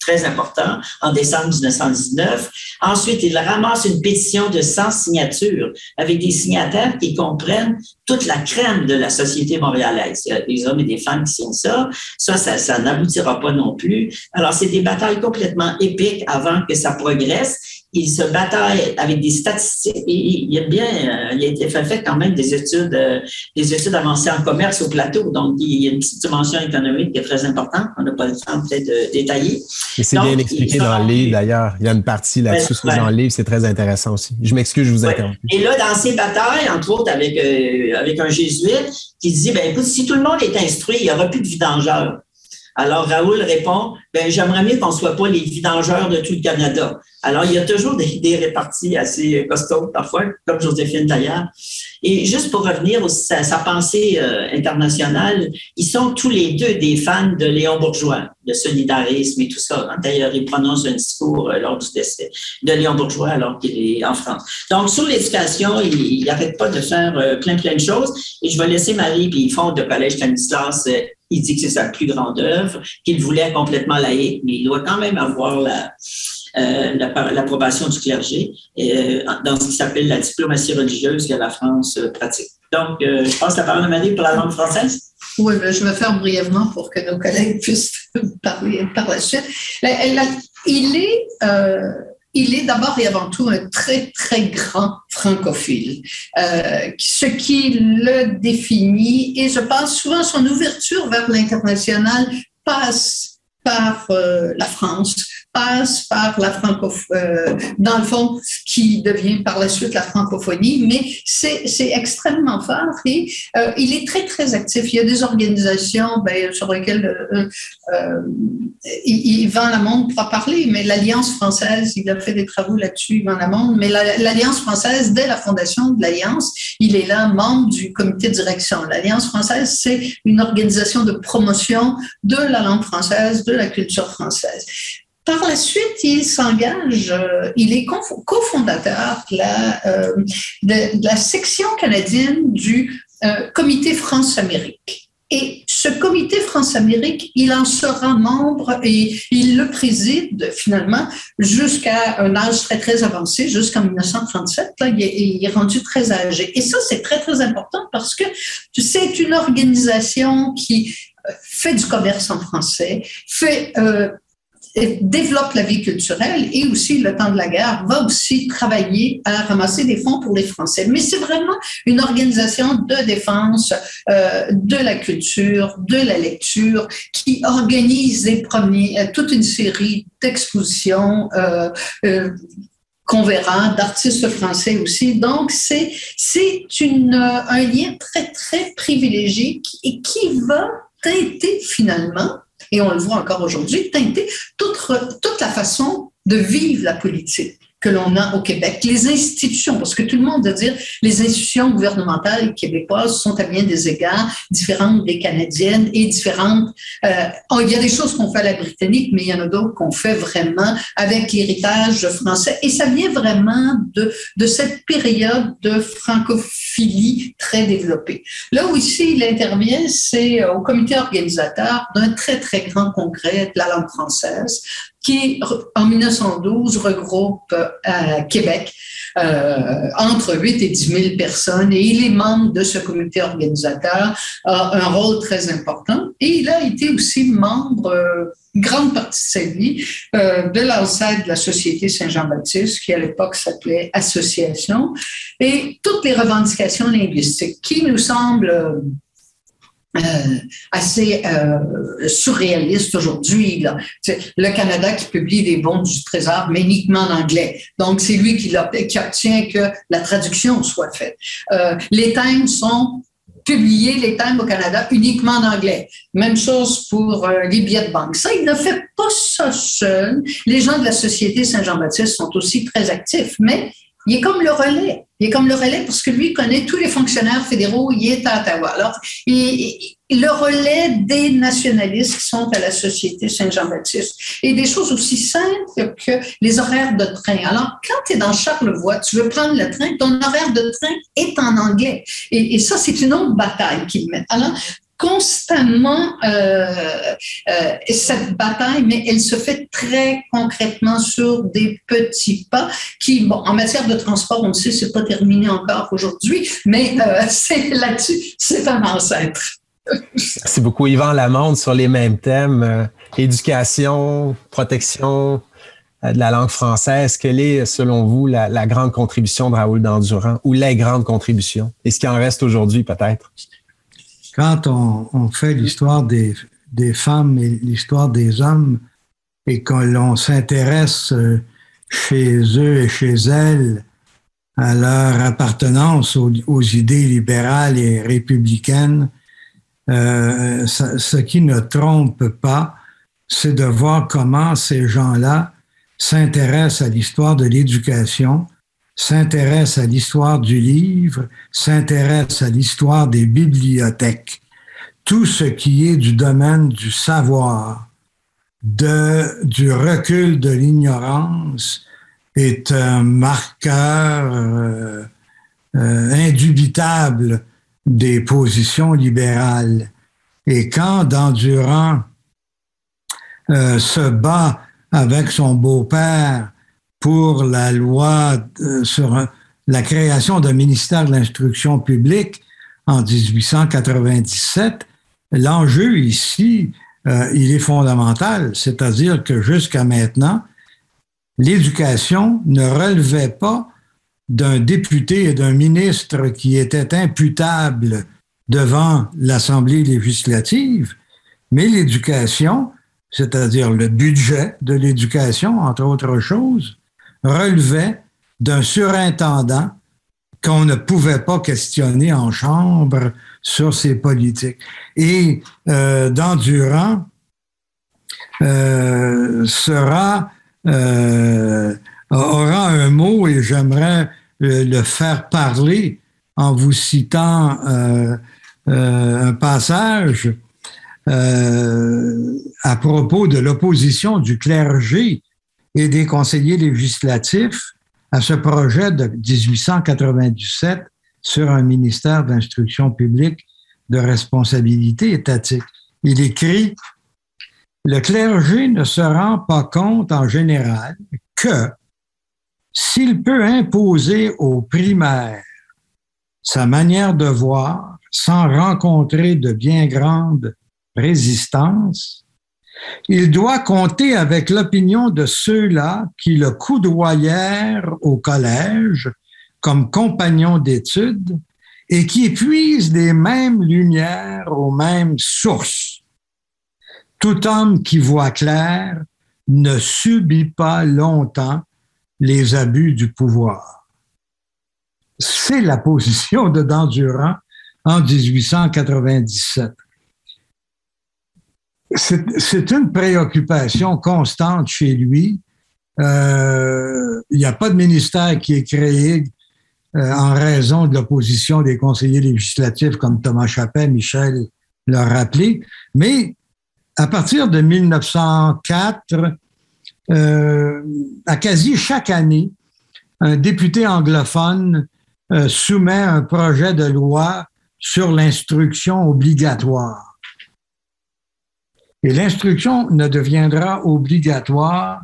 très important en décembre 1919. Ensuite, il ramasse une pétition de 100 signatures avec des signataires qui comprennent toute la crème de la société montréalaise. Il y a des hommes et des femmes qui signent ça. Ça, ça, ça n'aboutira pas non plus. Alors, c'est des batailles complètement épiques avant que ça progresse il se bataille avec des statistiques. Il, y a bien, euh, il a été fait, quand même des études, euh, des études avancées en commerce au plateau. Donc, il y a une petite dimension économique qui est très importante. On n'a pas le temps peut-être de détailler. Et c'est bien expliqué dans le livre, d'ailleurs. Il y a une partie là-dessus dans le livre. C'est très intéressant aussi. Je m'excuse, je vous interromps. Et là, dans ces batailles, entre autres avec, euh, avec un jésuite qui dit, ben écoute, si tout le monde est instruit, il n'y aura plus de vidangeurs. Alors Raoul répond, ben, j'aimerais mieux qu'on ne soit pas les vidangeurs de tout le Canada. Alors, il y a toujours des idées réparties assez costaudes parfois, comme Joséphine d'ailleurs. Et juste pour revenir à sa, pensée euh, internationale, ils sont tous les deux des fans de Léon Bourgeois, de solidarisme et tout ça. D'ailleurs, il prononce un discours euh, lors du décès de Léon Bourgeois alors qu'il est en France. Donc, sur l'éducation, il n'arrête pas de faire euh, plein, plein de choses. Et je vais laisser Marie, puis il fonde le Collège Stanislas il dit que c'est sa plus grande œuvre, qu'il voulait complètement laïque, mais il doit quand même avoir la, euh, l'approbation du clergé euh, dans ce qui s'appelle la diplomatie religieuse que la France euh, pratique. Donc, je passe la parole à Marie pour la langue française. Oui, ben, je vais faire brièvement pour que nos collègues puissent parler par la suite. il est il est d'abord et avant tout un très, très grand francophile, euh, ce qui le définit, et je pense souvent son ouverture vers l'international passe par euh, la France, par la francophonie, euh, dans le fond, qui devient par la suite la francophonie, mais c'est extrêmement fort et euh, il est très, très actif. Il y a des organisations ben, sur lesquelles euh, euh il, Yvan Lamonde pourra parler, mais l'Alliance française, il a fait des travaux là-dessus, Yvan Lamonde, mais l'Alliance française, dès la fondation de l'Alliance, il est là membre du comité de direction. L'Alliance française, c'est une organisation de promotion de la langue française, de la culture française. Par la suite, il s'engage, euh, il est cofondateur de la, euh, de, la section canadienne du euh, Comité France-Amérique. Et ce comité France-Amérique, il en sera membre et il le préside finalement jusqu'à un âge très, très avancé, jusqu'en 1937. Là, il, est, rendu très âgé. Et ça, c'est très, très important parce que c'est une organisation qui fait du commerce en français, fait développe la vie culturelle et aussi, le temps de la guerre, va aussi travailler à ramasser des fonds pour les Français. Mais c'est vraiment une organisation de défense euh, de la culture, de la lecture, qui organise des premiers, euh, toute une série d'expositions. Euh, qu'on verra, d'artistes français aussi. Donc, c'est, c'est une, un lien très, très privilégié et qui va teinter finalement et on le voit encore aujourd'hui, teinter toute, toute la façon de vivre la politique que l'on a au Québec. Les institutions, parce que tout le monde veut dire les institutions gouvernementales québécoises sont à bien des égards différentes des canadiennes et différentes. Euh, oh, il y a des choses qu'on fait à la britannique, mais il y en a d'autres qu'on fait vraiment avec l'héritage français. Et ça vient vraiment de, de cette période de francophilie très développée. Là où ici il intervient, c'est au comité organisateur d'un très, très grand congrès de la langue française qui, en 1912, regroupe à euh, Québec euh, entre 8 et 10 000 personnes. Et il est membre de ce comité organisateur, a un rôle très important. Et il a été aussi membre, euh, grande partie de sa vie, euh, de l'ancêtre de la Société Saint-Jean-Baptiste, qui à l'époque s'appelait Association, et toutes les revendications linguistiques qui nous semblent euh, assez euh, surréaliste aujourd'hui. Le Canada qui publie des bons du Trésor, mais uniquement en anglais. Donc, c'est lui qui, qui, obtient que la traduction soit faite. Euh, les thèmes sont publiés, les thèmes au Canada, uniquement en anglais. Même chose pour euh, les billets de banque. Ça, il ne fait pas ça seul. Les gens de la Société Saint-Jean-Baptiste sont aussi très actifs, mais il est comme le relais. Il est comme le relais parce que lui connaît tous les fonctionnaires fédéraux. Il est à Ottawa. Alors, il, le relais des nationalistes qui sont à la Société Saint-Jean-Baptiste et des choses aussi simples que les horaires de train. Alors, quand tu es dans Charlevoix, tu veux prendre le train, ton horaire de train est en anglais. Et, et ça, c'est une autre bataille qu'il met. Alors, constamment euh, euh, cette bataille, mais elle se fait très concrètement sur des petits pas qui, bon, en matière de transport, on le sait, c'est pas terminé encore aujourd'hui, mais euh, c'est là-dessus, c'est un ancêtre. C'est beaucoup Yvan Lamonde sur les mêmes thèmes, éducation, protection de la langue française. Quelle est, selon vous, la, la grande contribution de Raoul Dandurand ou les grandes contributions? Et ce qui en reste aujourd'hui, peut-être? Quand on, fait l'histoire des, femmes et l'histoire des hommes et que l'on s'intéresse euh, chez eux et chez elles à leur appartenance aux, idées libérales et républicaines, euh, ce qui ne trompe pas, c'est de voir comment ces gens-là s'intéressent à l'histoire de l'éducation, s'intéresse à l'histoire du livre, s'intéresse à l'histoire des bibliothèques. Tout ce qui est du domaine du savoir, de, du recul de l'ignorance, est un marqueur euh, euh, indubitable des positions libérales. Et quand Dandurand euh, se bat avec son beau-père pour la loi euh, sur la création d'un ministère de l'instruction publique en 1897, l'enjeu ici, euh, il est fondamental, c'est-à-dire que jusqu'à maintenant, l'éducation ne relevait pas d'un député et d'un ministre qui était imputable devant l'Assemblée législative, mais l'éducation, c'est-à-dire le budget de l'éducation, entre autres choses, relevait d'un surintendant qu'on ne pouvait pas questionner en chambre sur ses politiques. Et euh, euh, sera euh, aura un mot et j'aimerais le faire parler en vous citant un passage à propos de l'opposition du clergé et des conseillers législatifs à ce projet de 1897 sur un ministère d'instruction publique de responsabilité étatique. Il écrit Le clergé ne se rend pas compte en général que s'il peut imposer aux primaires sa manière de voir sans rencontrer de bien grandes résistances, il doit compter avec l'opinion de ceux-là qui le coudoyèrent au collège comme compagnons d'études et qui puisent les mêmes lumières aux mêmes sources. Tout homme qui voit clair ne subit pas longtemps les abus du pouvoir. C'est la position de Dandurand en 1897 c'est une préoccupation constante chez lui. Euh, il n'y a pas de ministère qui est créé euh, en raison de l'opposition des conseillers législatifs, comme Thomas Chappet, Michel l'a rappelé. Mais à partir de 1904, euh, à quasi chaque année, un député anglophone soumet un projet de loi sur l'instruction obligatoire. Et l'instruction ne deviendra obligatoire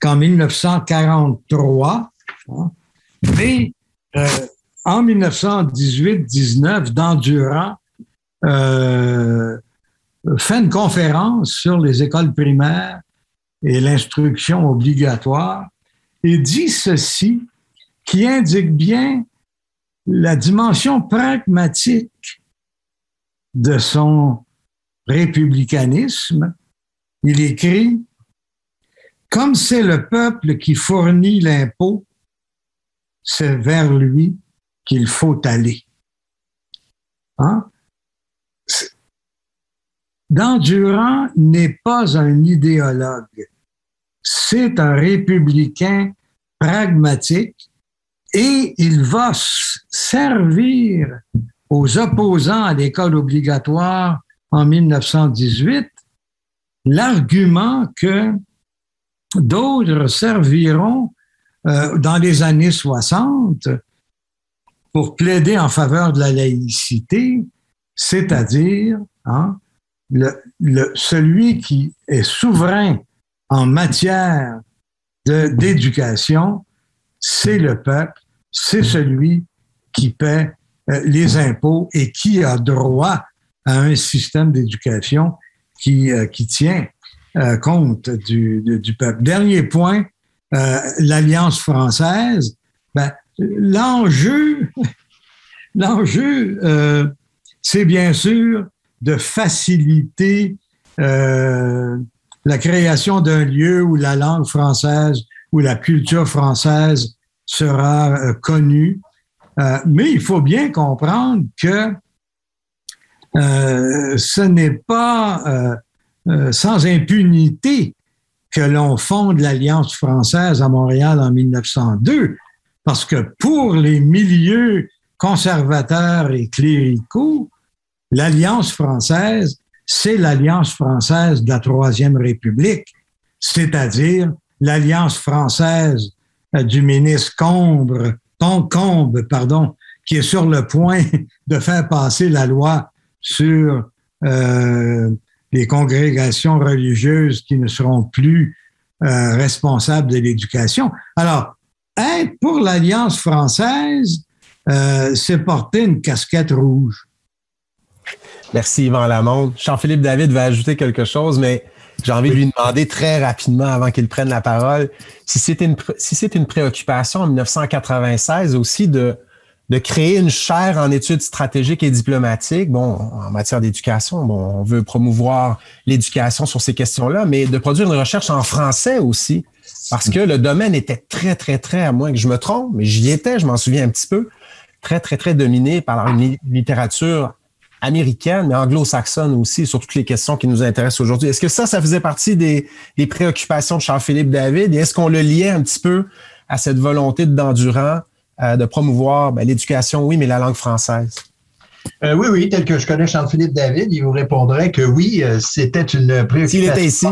qu'en 1943. Hein. Mais euh, en 1918-19, Dandurand euh, fait une conférence sur les écoles primaires et l'instruction obligatoire et dit ceci qui indique bien la dimension pragmatique de son républicanisme, il écrit Comme c'est le peuple qui fournit l'impôt, c'est vers lui qu'il faut aller. Hein? N'est pas un idéologue, c'est un républicain pragmatique et il va servir aux opposants à l'école obligatoire en 1918 l'argument que d'autres serviront euh, dans les années 60 pour plaider en faveur de la laïcité, c'est-à-dire hein, celui qui est souverain en matière d'éducation, c'est le peuple, c'est celui qui paie euh, les impôts et qui a droit à un système d'éducation qui, euh, qui tient euh, compte du, du, peuple. Dernier point, euh, l'Alliance française. Ben, l'enjeu, l'enjeu, c'est bien sûr de faciliter la création d'un lieu où la langue française, où la culture française sera connue. mais il faut bien comprendre que euh, ce n'est pas euh, euh, sans impunité que l'on fonde l'Alliance française à Montréal en 1902, parce que pour les milieux conservateurs et cléricaux, l'Alliance française, c'est l'Alliance française de la Troisième République, c'est-à-dire l'Alliance française du ministre Combre, Combe, pardon, qui est sur le point de faire passer la loi sur euh, les congrégations religieuses qui ne seront plus euh, responsables de l'éducation. Alors, être pour l'Alliance française, euh, c'est porter une casquette rouge. Merci Yvan Lamonde. Jean-Philippe David va ajouter quelque chose, mais j'ai envie de lui demander très rapidement avant qu'il prenne la parole si c'est une, si une préoccupation en 1996 aussi de de créer une chaire en études stratégiques et diplomatiques. Bon, en matière d'éducation, bon, on veut promouvoir l'éducation sur ces questions-là, mais de produire une recherche en français aussi, parce que le domaine était très, très, très, à moins que je me trompe, mais j'y étais, je m'en souviens un petit peu, très, très, très dominé par une littérature américaine, mais anglo-saxonne aussi, sur toutes les questions qui nous intéressent aujourd'hui. Est-ce que ça, ça faisait partie des, préoccupations de Charles-Philippe David? Et est-ce qu'on le liait un petit peu à cette volonté d'endurant euh, de promouvoir ben, l'éducation, oui, mais la langue française? Euh, oui, oui, tel que je connais Jean-Philippe David, il vous répondrait que oui, euh, c'était une préoccupation. S'il était ici.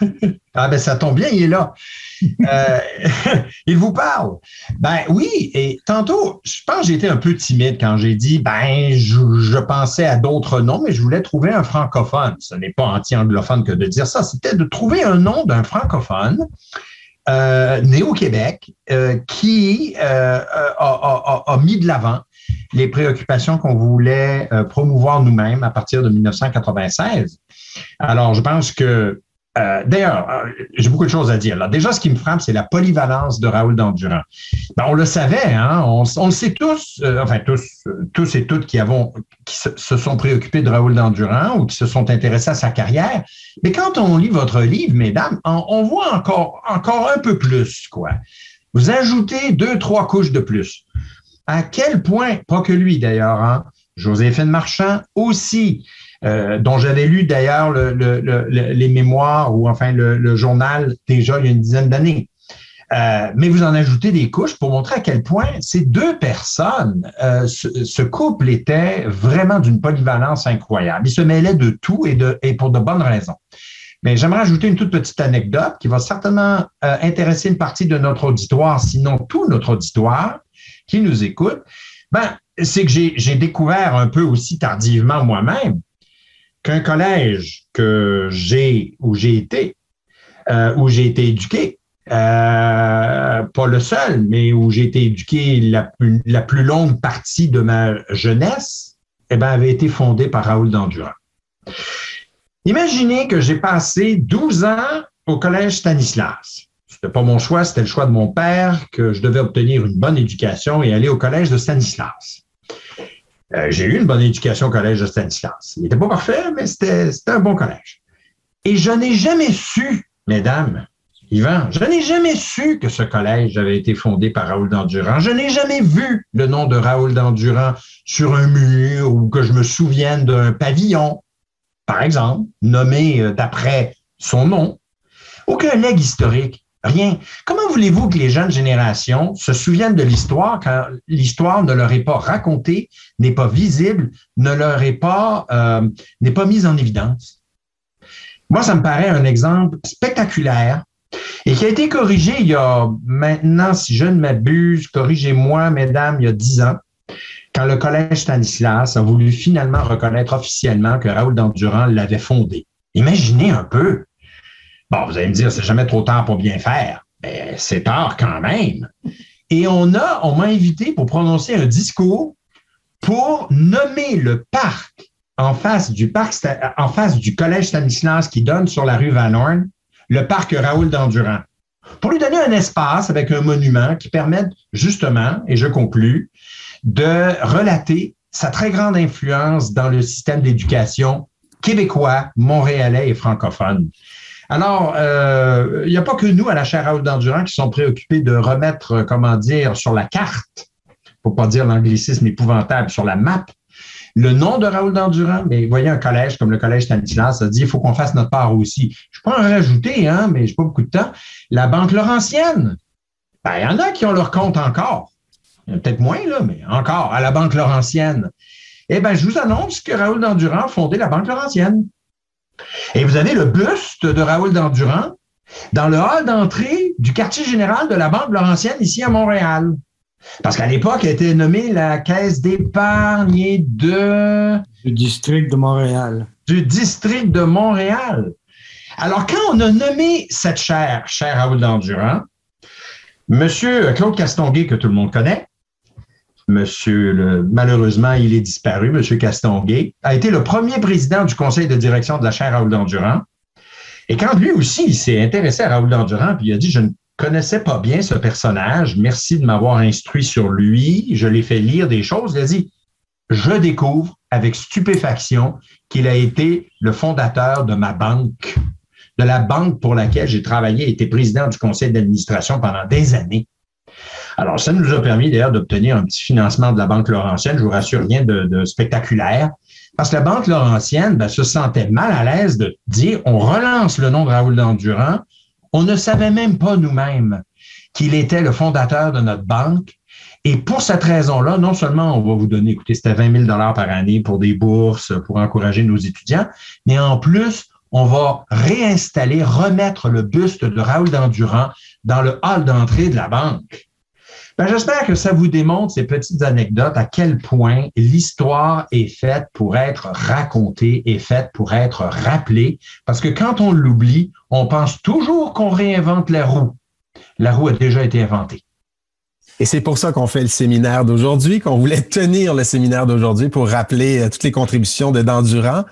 ah ben ça tombe bien, il est là. Euh, il vous parle. Ben oui, et tantôt, je pense que j'étais un peu timide quand j'ai dit, ben je, pensais à d'autres noms, mais je voulais trouver un francophone. Ce n'est pas anti-anglophone que de dire ça, c'était de trouver un nom d'un francophone. Euh, né au Québec, euh, qui a, mis de l'avant les préoccupations qu'on voulait promouvoir nous-mêmes à partir de 1996. Alors, je pense que euh, d'ailleurs, euh, j'ai beaucoup de choses à dire. Déjà, ce qui me frappe, c'est la polyvalence de Raoul Dandurand. Ben, on le savait, hein? on, le sait tous, euh, enfin tous, tous et toutes qui, avons, qui se, sont préoccupés de Raoul Dandurand ou qui se sont intéressés à sa carrière. Mais quand on lit votre livre, mesdames, on, voit encore, encore un peu plus, quoi. Vous ajoutez deux, trois couches de plus. À quel point, pas que lui d'ailleurs, hein? Joséphine Marchand aussi, euh, dont j'avais lu d'ailleurs les mémoires ou enfin le, journal déjà il y a une dizaine d'années. Euh, mais vous en ajoutez des couches pour montrer à quel point ces deux personnes, euh, ce, couple était vraiment d'une polyvalence incroyable. Ils se mêlaient de tout et, de, et pour de bonnes raisons. Mais j'aimerais ajouter une toute petite anecdote qui va certainement intéresser une partie de notre auditoire, sinon tout notre auditoire qui nous écoute. Ben, c'est que j'ai découvert un peu aussi tardivement moi-même qu'un collège que j'ai, où j'ai été, euh, où j'ai été éduqué, euh, pas le seul, mais où j'ai été éduqué la, plus longue partie de ma jeunesse, eh ben, avait été fondé par Raoul Dandurand. Imaginez que j'ai passé 12 ans au collège Stanislas. C'était pas mon choix, c'était le choix de mon père que je devais obtenir une bonne éducation et aller au collège de Stanislas. Euh, j'ai eu une bonne éducation au collège de Stanislas. Il n'était pas parfait, mais c'était un bon collège. Et je n'ai jamais su, mesdames, Yvan, je n'ai jamais su que ce collège avait été fondé par Raoul Dandurand. Je n'ai jamais vu le nom de Raoul Dandurand sur un mur ou que je me souvienne d'un pavillon, par exemple, nommé euh, d'après son nom. Aucun legs historique. Rien. Comment voulez-vous que les jeunes générations se souviennent de l'histoire quand l'histoire ne leur est pas racontée, n'est pas visible, ne leur est pas, euh, n'est pas mise en évidence? Moi, ça me paraît un exemple spectaculaire et qui a été corrigé il y a maintenant, si je ne m'abuse, corrigez-moi, mesdames, il y a dix ans, quand le Collège Stanislas a voulu finalement reconnaître officiellement que Raoul Dandurand l'avait fondé. Imaginez un peu. Bon, vous allez me dire, c'est jamais trop tard pour bien faire. Mais c'est tard quand même. Et on a, on m'a invité pour prononcer un discours pour nommer le parc en face du parc, en face du collège Stanislas qui donne sur la rue Van Horn, le parc Raoul d'Endurant. Pour lui donner un espace avec un monument qui permette justement, et je conclus, de relater sa très grande influence dans le système d'éducation québécois, montréalais et francophone. Alors, euh, il n'y a pas que nous à la chaire Raoul d'Endurant qui sont préoccupés de remettre, euh, comment dire, sur la carte, pour pas dire l'anglicisme épouvantable, sur la map, le nom de Raoul d'Endurant. Mais voyez, un collège comme le collège Stanislas, ça dit il faut qu'on fasse notre part aussi. Je peux en rajouter, hein, mais j'ai pas beaucoup de temps. La Banque Laurentienne. Ben, il y en a qui ont leur compte encore. Peut-être moins, là, mais encore, à la Banque Laurentienne. Eh bien, je vous annonce que Raoul d'Endurant a fondé la Banque Laurentienne. Et vous avez le buste de Raoul Dandurand dans le hall d'entrée du quartier général de la Banque Laurentienne ici à Montréal. Parce qu'à l'époque, elle était nommée la Caisse d'épargne de... Du district de Montréal. Du district de Montréal. Alors, quand on a nommé cette chaire, chère Raoul Dandurand, Monsieur Claude Castonguay, que tout le monde connaît, Monsieur, le, malheureusement, il est disparu, Monsieur Castonguay, a été le premier président du conseil de direction de la chaire Raoul d'Endurant. Et quand lui aussi, s'est intéressé à Raoul d'Endurant, puis il a dit, je ne connaissais pas bien ce personnage, merci de m'avoir instruit sur lui, je l'ai fait lire des choses, il a dit, je découvre avec stupéfaction qu'il a été le fondateur de ma banque, de la banque pour laquelle j'ai travaillé été président du conseil d'administration pendant des années. Alors, ça nous a permis d'ailleurs d'obtenir un petit financement de la Banque Laurentienne, je vous rassure, rien de, spectaculaire, parce que la Banque Laurentienne ben, se sentait mal à l'aise de dire on relance le nom de Raoul Dandurand. On ne savait même pas nous-mêmes qu'il était le fondateur de notre banque. Et pour cette raison-là, non seulement on va vous donner, écoutez, c'était 20 000 par année pour des bourses, pour encourager nos étudiants, mais en plus, on va réinstaller, remettre le buste de Raoul Dandurand dans le hall d'entrée de la banque. Ben, J'espère que ça vous démontre ces petites anecdotes à quel point l'histoire est faite pour être racontée et faite pour être rappelée. Parce que quand on l'oublie, on pense toujours qu'on réinvente la roue. La roue a déjà été inventée. Et c'est pour ça qu'on fait le séminaire d'aujourd'hui, qu'on voulait tenir le séminaire d'aujourd'hui pour rappeler euh, toutes les contributions de Dandurand,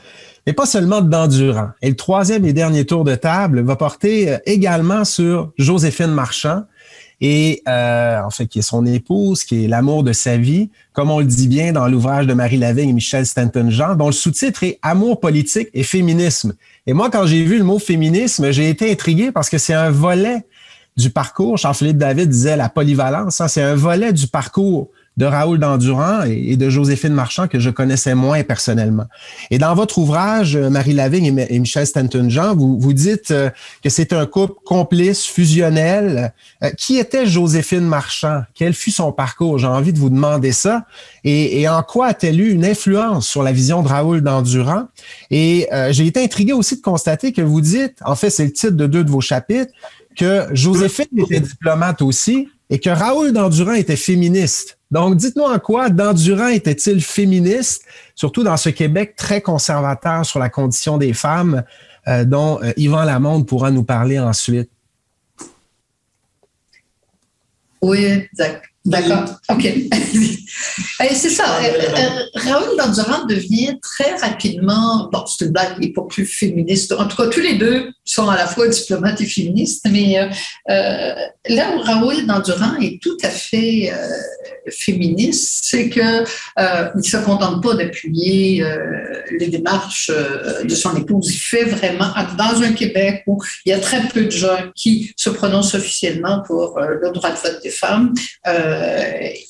mais pas seulement de Dandurand. Et le troisième et dernier tour de table va porter euh, également sur Joséphine Marchand, et euh, en fait qui est son épouse, qui est l'amour de sa vie, comme on le dit bien dans l'ouvrage de Marie Lavigne et Michel Stanton-Jean, dont le sous-titre est Amour politique et féminisme. Et moi, quand j'ai vu le mot féminisme, j'ai été intrigué parce que c'est un volet du parcours. Jean-Philippe David disait la polyvalence, hein, c'est un volet du parcours de Raoul Dandurand et de Joséphine Marchand que je connaissais moins personnellement. Et dans votre ouvrage, Marie Lavigne et Michel Stanton-Jean, vous, vous dites euh, que c'est un couple complice, fusionnel. Euh, qui était Joséphine Marchand? Quel fut son parcours? J'ai envie de vous demander ça. Et, en quoi a-t-elle eu une influence sur la vision de Raoul Dandurand? Et euh, j'ai été intrigué aussi de constater que vous dites, en fait, c'est le titre de deux de vos chapitres, que Joséphine était diplomate aussi et que Raoul Dandurand était féministe. Donc, dites-nous en quoi Dandurand était-il féministe, surtout dans ce Québec très conservateur sur la condition des femmes, euh, dont euh, Yvan Lamonde pourra nous parler ensuite. Oui, d'accord. OK. c'est ça. Euh, Raoul Dandurand devient très rapidement, bon, c'est une blague, il n'est pas plus féministe. En tout cas, tous les deux sont à la fois diplomates et féministes, mais là où Raoul Dandurand est tout à fait féministe, c'est que euh, il se contente pas d'appuyer euh, les démarches euh, de son épouse. Il fait vraiment dans un Québec où il y a très peu de gens qui se prononcent officiellement pour euh, le droit de vote des femmes.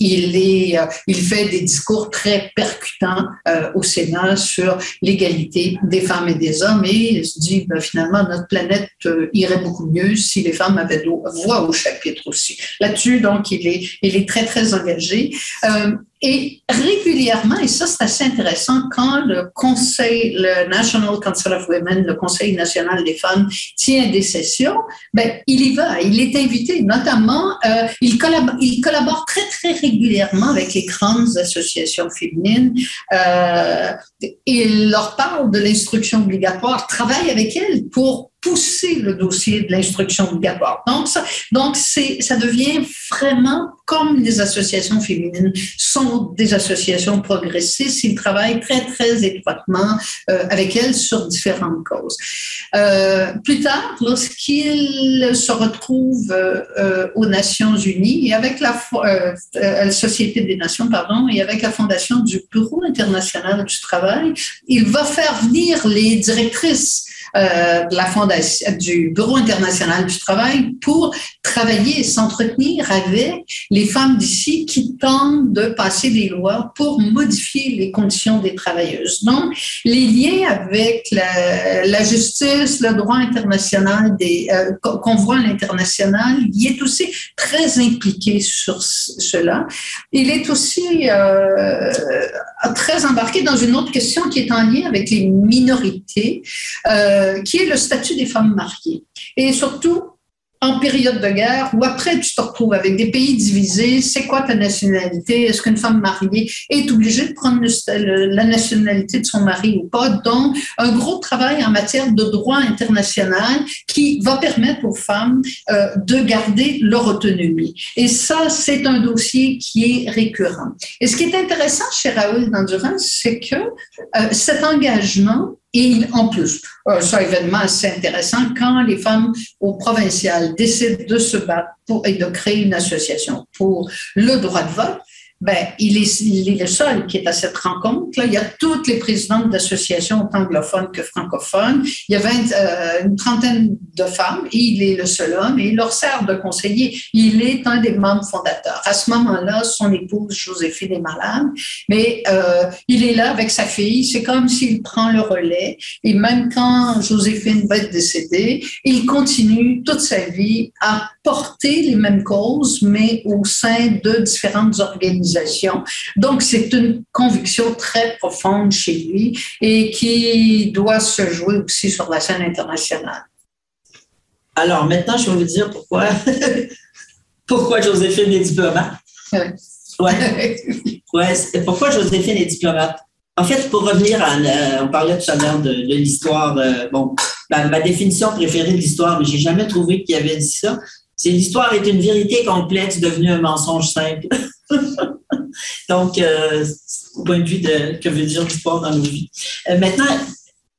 Il est, il fait des discours très percutants au Sénat sur l'égalité des femmes et des hommes et il se dit ben, finalement notre planète irait beaucoup mieux si les femmes avaient voix au chapitre aussi. Là-dessus, donc, il est, il est très très engagé euh, et régulièrement, et ça c'est assez intéressant, quand le Conseil, le National Council of Women, le Conseil national des femmes, tient des sessions, ben, il y va, il est invité. Notamment, euh, il, collabore, il collabore très, très régulièrement avec les grandes associations féminines. Euh, il leur parle de l'instruction obligatoire, travaille avec elles pour pousser le dossier de l'instruction obligatoire. Donc, ça, donc ça devient vraiment comme les associations féminines sont des associations progressistes. Ils travaillent très, très étroitement euh, avec elles sur différentes causes. Euh, plus tard, lorsqu'ils se retrouvent euh, aux Nations Unies et avec la, la Société des Nations, pardon, et avec la fondation du Bureau international du travail, il va faire venir les directrices euh, de la fondation, du Bureau international du travail pour travailler et s'entretenir avec les femmes d'ici qui tentent de passer des lois pour modifier les conditions des travailleuses. Donc, les liens avec la, justice, le droit international, des euh, qu'on voit à l'international, il est aussi très impliqué sur cela. Il est aussi euh, très embarqué dans une autre question qui est en lien avec les minorités. Euh, euh, qui est le statut des femmes mariées. Et surtout, en période de guerre ou après tu te retrouves avec des pays divisés, c'est quoi ta nationalité? Est-ce qu'une femme mariée est obligée de prendre la nationalité de son mari ou pas? Donc, un gros travail en matière de droit international qui va permettre aux femmes euh, de garder leur autonomie. Et ça, c'est un dossier qui est récurrent. Et ce qui est intéressant chez Raoul Dandurand, c'est que euh, cet engagement et en plus, euh, ça événement assez intéressant, quand les femmes au provincial décident de se battre pour, et de créer une association pour le droit de vote, ben, il, est, il est le seul qui est à cette rencontre. Là. Il y a toutes les présidentes d'associations, anglophones que francophones. Il y a euh, une trentaine de femmes et il est le seul homme et il leur sert de conseiller. Il est un des membres fondateurs. À ce moment-là, son épouse Joséphine est malade, mais euh, il est là avec sa fille. C'est comme s'il prend le relais. Et même quand Joséphine va être décédée, il continue toute sa vie à porter les mêmes causes, mais au sein de différentes organisations Donc, c'est une conviction très profonde chez lui et qui doit se jouer aussi sur la scène internationale. Alors, maintenant, je vais vous dire pourquoi, pourquoi Joséphine est diplomate. Ouais. Ouais. Pourquoi Joséphine est diplomate? En fait, pour revenir à, on parlait tout à l'heure de, l'histoire, euh, bon, ma, définition préférée de l'histoire, mais j'ai jamais trouvé qu'il y avait dit ça. C'est l'histoire est une vérité complète devenue un mensonge simple. Donc, euh, au point de vue de que veut dire l'histoire dans nos vies. Euh, maintenant,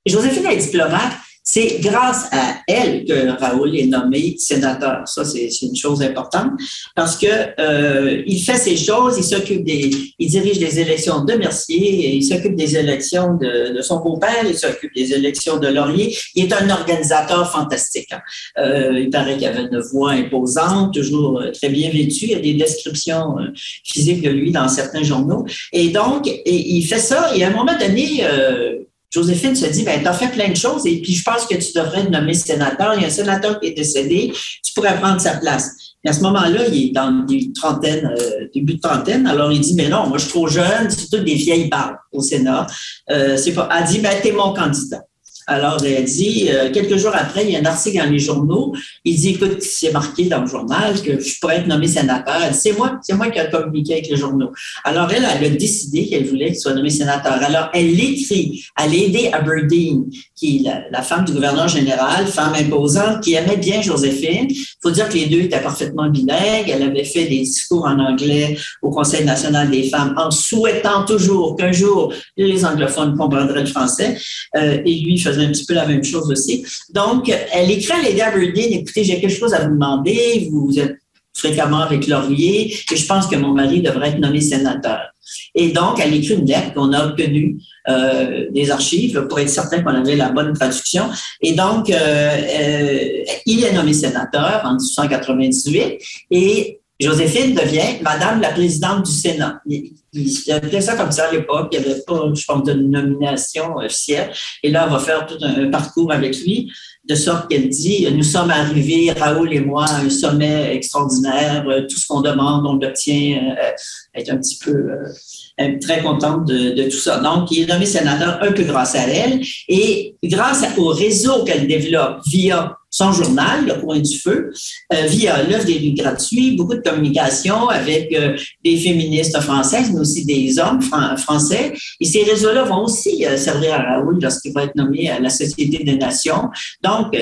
Joséphine est diplomate. C'est grâce à elle que Raoul est nommé sénateur. Ça, c'est une chose importante parce que euh, il fait ces choses, il s'occupe des, il dirige les élections de Mercier, il s'occupe des élections de, de son beau-père, il s'occupe des élections de Laurier. Il est un organisateur fantastique. Hein. Euh, il paraît qu'il avait une voix imposante, toujours euh, très bien vêtu. Il y a des descriptions euh, physiques de lui dans certains journaux. Et donc, il fait ça. Et à un moment donné, euh, Joséphine se dit, ben, tu as fait plein de choses et puis je pense que tu devrais te nommer sénateur. Il y a un sénateur qui est décédé, tu pourrais prendre sa place. Et à ce moment-là, il est dans le trentaine, euh, début de trentaine. Alors, il dit, mais non, moi, je suis trop jeune, c'est toutes des vieilles barres au Sénat. Euh, c'est pas, elle dit, ben, t'es mon candidat. Alors, elle dit, euh, quelques jours après, il y a un article dans les journaux. Il dit, écoute, c'est marqué dans le journal que je pourrais être nommé sénateur. C'est moi, c'est moi qui ai communiqué avec les journaux. Alors, elle, elle a décidé qu'elle voulait qu'il soit nommé sénateur. Alors, elle l'écrit à Lady Aberdeen, qui est la, femme du gouverneur général, femme imposante, qui aimait bien Joséphine. Il faut dire que les deux étaient parfaitement bilingues. Elle avait fait des discours en anglais au Conseil national des femmes en souhaitant toujours qu'un jour, les anglophones comprendraient le français. Euh, et lui un petit peu la même chose aussi. Donc, elle écrit à Lady Aberdeen, écoutez, j'ai quelque chose à vous demander, vous êtes fréquemment avec Laurier, et je pense que mon mari devrait être nommé sénateur. Et donc, elle écrit une lettre qu'on a obtenue euh, des archives pour être certain qu'on avait la bonne traduction. Et donc, euh, euh, il est nommé sénateur en 1898 et Joséphine devient Madame la présidente du Sénat. Il, il, appelait ça comme ça à l'époque. Il n'y avait pas, je pense, de nomination officielle. Et là, on va faire tout un, parcours avec lui, de sorte qu'elle dit Nous sommes arrivés, Raoul et moi, à un sommet extraordinaire. Tout ce qu'on demande, on l'obtient. Euh, être un petit peu euh, très contente de, de, tout ça. Donc, il est nommé sénateur un peu grâce à elle et grâce au réseau qu'elle développe via son journal, Le Coin du Feu, euh, via l'œuvre des rues gratuits, beaucoup de communication avec euh, des féministes françaises, mais aussi des hommes français. Et ces réseaux-là vont aussi euh, servir à Raoul lorsqu'il va être nommé à la Société des Nations. Donc,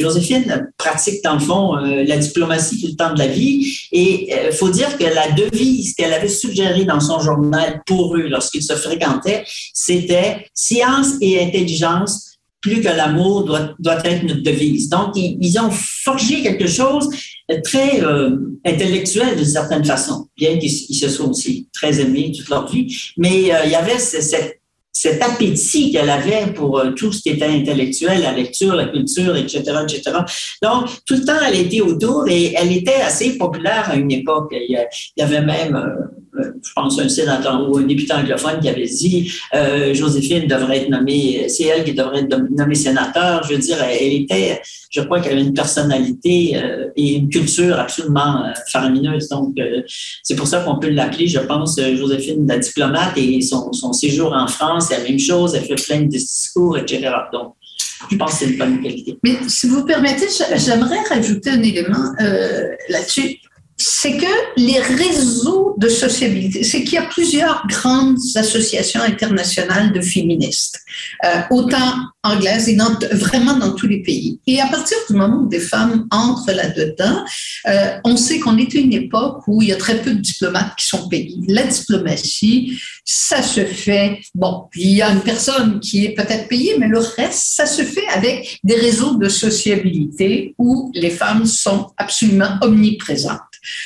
Joséphine pratique, dans le fond, la diplomatie tout le temps de la vie. Et il faut dire que la devise qu'elle avait suggérée dans son journal pour eux lorsqu'ils se fréquentaient, c'était science et intelligence plus que l'amour doit, doit être notre devise. Donc, ils, ont forgé quelque chose très euh, intellectuel d'une certaine façon, bien qu'ils se soient aussi très aimés toute leur vie. Mais euh, il y avait cet appétit qu'elle avait pour euh, tout ce qui était intellectuel, la lecture, la culture, etc., etc. Donc, tout le temps, elle était autour et elle était assez populaire à une époque. Il y avait même je pense, un sénateur ou un député anglophone qui avait dit euh, Joséphine devrait être nommée, c'est elle qui devrait être nommée sénateur. Je veux dire, elle était, je crois qu'elle avait une personnalité euh, et une culture absolument euh, faramineuse. Donc, c'est pour ça qu'on peut l'appeler, je pense, Joséphine la diplomate et son, séjour en France, c'est la même chose. Elle fait plein de discours, etc. Donc, je pense que c'est une bonne qualité. Mais si vous permettez, j'aimerais rajouter un élément là-dessus c'est que les réseaux de sociabilité, c'est qu'il y a plusieurs grandes associations internationales de féministes, euh, autant anglaises et vraiment dans tous les pays. Et à partir du moment où des femmes entrent là-dedans, euh, on sait qu'on est à une époque où il y a très peu de diplomates qui sont payés. La diplomatie, ça se fait, bon, il y a une personne qui est peut-être payée, mais le reste, ça se fait avec des réseaux de sociabilité où les femmes sont absolument omniprésentes.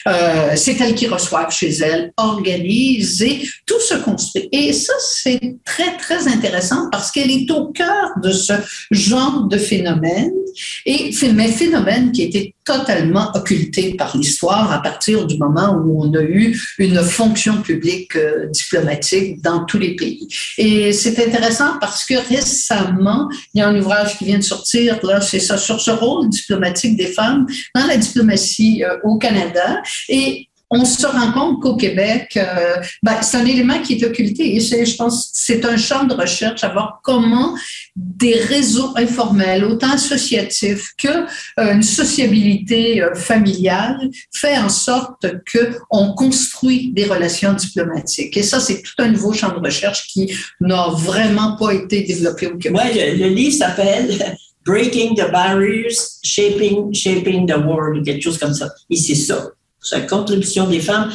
Euh, c'est elles qui reçoivent chez elles, organisent et tout se construit. Et ça, c'est très, très intéressant parce qu'elle est au cœur de ce genre de phénomène et mais phénomène qui était totalement occulté par l'histoire à partir du moment où on a eu une fonction publique euh, diplomatique dans tous les pays. Et c'est intéressant parce que récemment, il y a un ouvrage qui vient de sortir, là, c'est ça, sur ce rôle diplomatique des femmes dans la diplomatie euh, au Canada. Et on se rend compte qu'au Québec, euh, ben, c'est un élément qui est occulté. Et je pense c'est un champ de recherche à voir comment des réseaux informels, autant associatifs que euh, une sociabilité euh, familiale, fait en sorte que on construit des relations diplomatiques. Et ça, c'est tout un nouveau champ de recherche qui n'a vraiment pas été développé au Québec. Oui, le, le livre s'appelle Breaking the Barriers, Shaping, Shaping the World, quelque chose comme ça. Et c'est ça la contribution des femmes.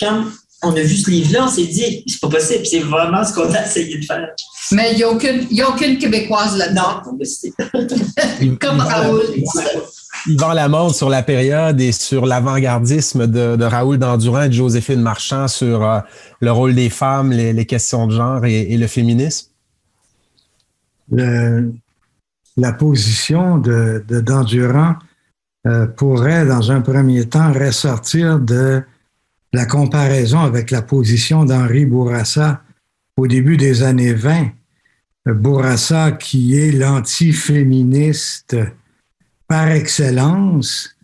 Quand on a vu ce livre-là, on s'est dit, c'est pas possible, c'est vraiment ce qu'on a essayé de faire. Mais il n'y a, aucune, a aucune Québécoise là-dedans. Comme Raoul. Yvan Lamonde sur la période et sur l'avant-gardisme de, Raoul Dandurand et de Joséphine Marchand sur euh, le rôle des femmes, les, questions de genre et, le féminisme? la position de, de Dandurand euh, pourrait, dans un premier temps, ressortir de la comparaison avec la position d'Henri Bourassa au début des années 20. Bourassa, qui est l'antiféministe par excellence,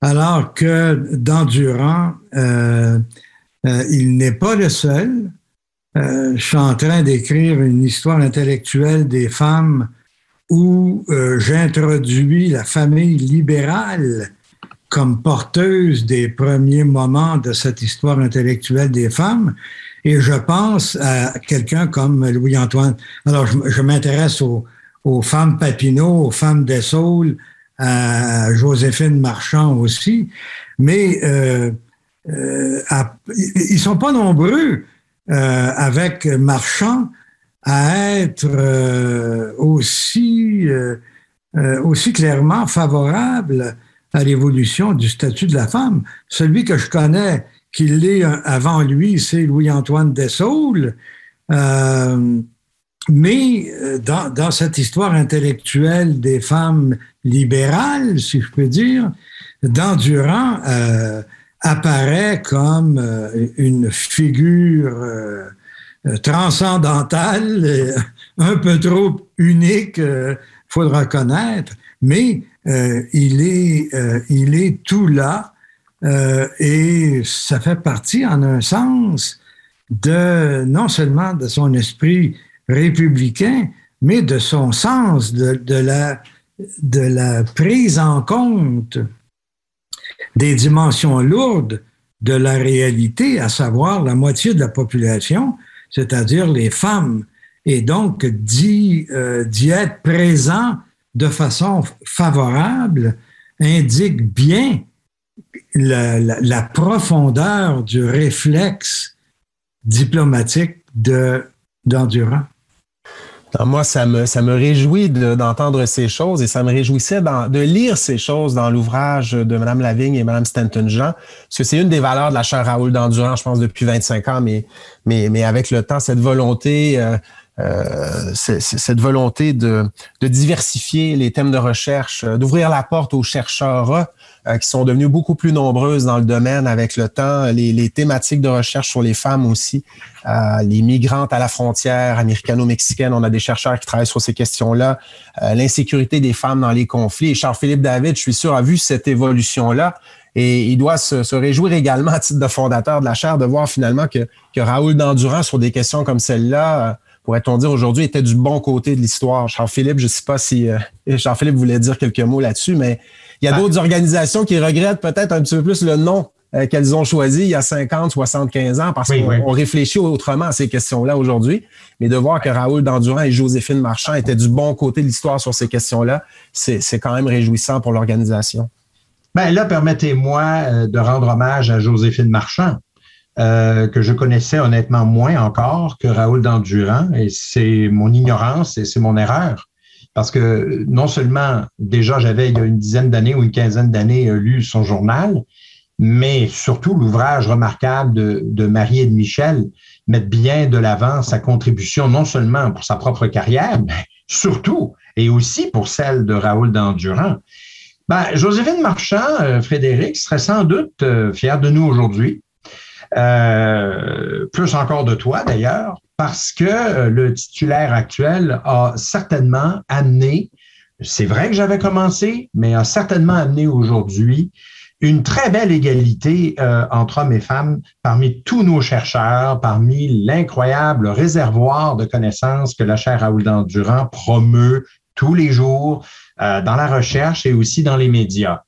alors que dans Durand, euh, euh, il n'est pas le seul. je suis en train d'écrire une histoire intellectuelle des femmes où euh, j'introduis la famille libérale comme porteuse des premiers moments de cette histoire intellectuelle des femmes. Et je pense à quelqu'un comme Louis-Antoine. Alors, je, m'intéresse aux, femmes Papineau, aux femmes Dessaulles, à Joséphine Marchand aussi. Mais euh, euh, ils sont pas nombreux avec Marchand à être euh, aussi, euh, euh, aussi clairement favorable à l'évolution du statut de la femme. Celui que je connais qui l'est avant lui, c'est Louis-Antoine Dessaulles. mais dans, dans, cette histoire intellectuelle des femmes libérales, si je peux dire, Dandurand apparaît comme une figure euh, transcendantal, euh, un peu trop unique, il euh, faut le reconnaître, mais il, est, il est tout là et ça fait partie, en un sens, de non seulement de son esprit républicain, mais de son sens de, la prise en compte des dimensions lourdes de la réalité, à savoir la moitié de la population c'est-à-dire les femmes, et donc d'y euh, être présent de façon favorable indique bien la, profondeur du réflexe diplomatique d'Endurant. Moi, ça me, ça me réjouit d'entendre ces choses et ça me réjouissait de lire ces choses dans l'ouvrage de Mme Lavigne et Mme Stanton-Jean, parce que c'est une des valeurs de la chaire Raoul d'Endurant, je pense, depuis 25 ans, mais mais, mais avec le temps, cette volonté, euh, euh cette volonté de, de, diversifier les thèmes de recherche, euh, d'ouvrir la porte aux chercheurs euh, qui sont devenus beaucoup plus nombreuses dans le domaine avec le temps, les, les thématiques de recherche sur les femmes aussi, les migrantes à la frontière américano-mexicaine, on a des chercheurs qui travaillent sur ces questions-là, l'insécurité des femmes dans les conflits. Et Charles-Philippe David, je suis sûr, a vu cette évolution-là. Et il doit se, réjouir également à titre de fondateur de la chaire de voir finalement que, que Raoul Dandurand, sur des questions comme celle-là, euh, pourrait-on dire aujourd'hui, était du bon côté de l'histoire. Charles-Philippe, je ne sais pas si euh, Charles-Philippe voulait dire quelques mots là-dessus, mais il y a ah. d'autres organisations qui regrettent peut-être un petit peu plus le nom euh, qu'elles ont choisi il y a 50, 75 ans parce qu'on réfléchit autrement à ces questions-là aujourd'hui. Mais de voir que Raoul Dandurand et Joséphine Marchand étaient du bon côté de l'histoire sur ces questions-là, c'est quand même réjouissant pour l'organisation. Ben là, permettez-moi euh, de rendre hommage à Joséphine Marchand, euh, que je connaissais honnêtement moins encore que Raoul Dandurand, et c'est mon ignorance et c'est mon erreur. Parce que non seulement déjà j'avais il y a une dizaine d'années ou une quinzaine d'années euh, lu son journal, mais surtout l'ouvrage remarquable de, Marie et de Michel met bien de l'avant sa contribution non seulement pour sa propre carrière, mais surtout et aussi pour celle de Raoul Dandurand. Ben, Joséphine Marchand, euh, Frédéric, serait sans doute euh, fière de nous aujourd'hui. Euh, plus encore de toi d'ailleurs, parce que le titulaire actuel a certainement amené, c'est vrai que j'avais commencé, mais a certainement amené aujourd'hui une très belle égalité euh, entre hommes et femmes parmi tous nos chercheurs, parmi l'incroyable réservoir de connaissances que la chaire Raoul Dandurand promeut tous les jours euh, dans la recherche et aussi dans les médias.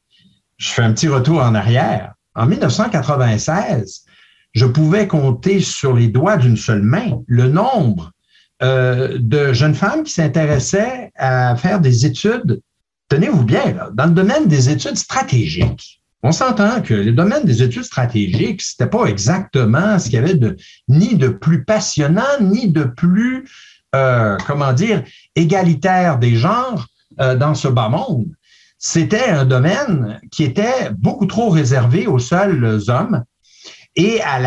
Je fais un petit retour en arrière. En 1996, je pouvais compter sur les doigts d'une seule main le nombre euh, de jeunes femmes qui s'intéressaient à faire des études, tenez-vous bien, dans le domaine des études stratégiques on s'entend que le domaine des études stratégiques, c'était pas exactement ce qu'il y avait de ni de plus passionnant, ni de plus, euh, comment dire, égalitaire des genres euh, dans ce bas monde. C'était un domaine qui était beaucoup trop réservé aux seuls hommes et à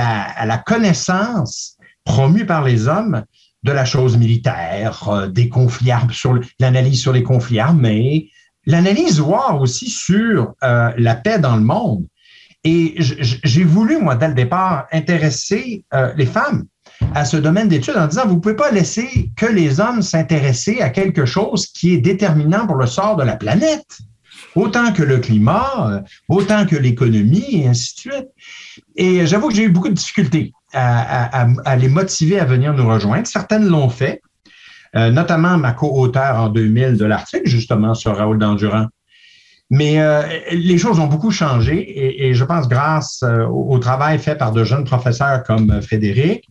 la, connaissance promue par les hommes de la chose militaire, euh, des conflits, sur l'analyse sur les conflits armés, l'analyse voir aussi sur euh, la paix dans le monde. Et j'ai voulu, moi, dès le départ, intéresser euh, les femmes à ce domaine d'études en disant, vous ne pouvez pas laisser que les hommes s'intéresser à quelque chose qui est déterminant pour le sort de la planète, autant que le climat, euh, autant que l'économie, et ainsi de suite. Et j'avoue que j'ai eu beaucoup de difficultés à, les motiver à venir nous rejoindre. Certaines l'ont fait, euh, notamment ma co-auteur en 2000 de l'article, justement, sur Raoul Dandurand. Mais euh, les choses ont beaucoup changé et, je pense grâce euh, au, travail fait par de jeunes professeurs comme Frédéric,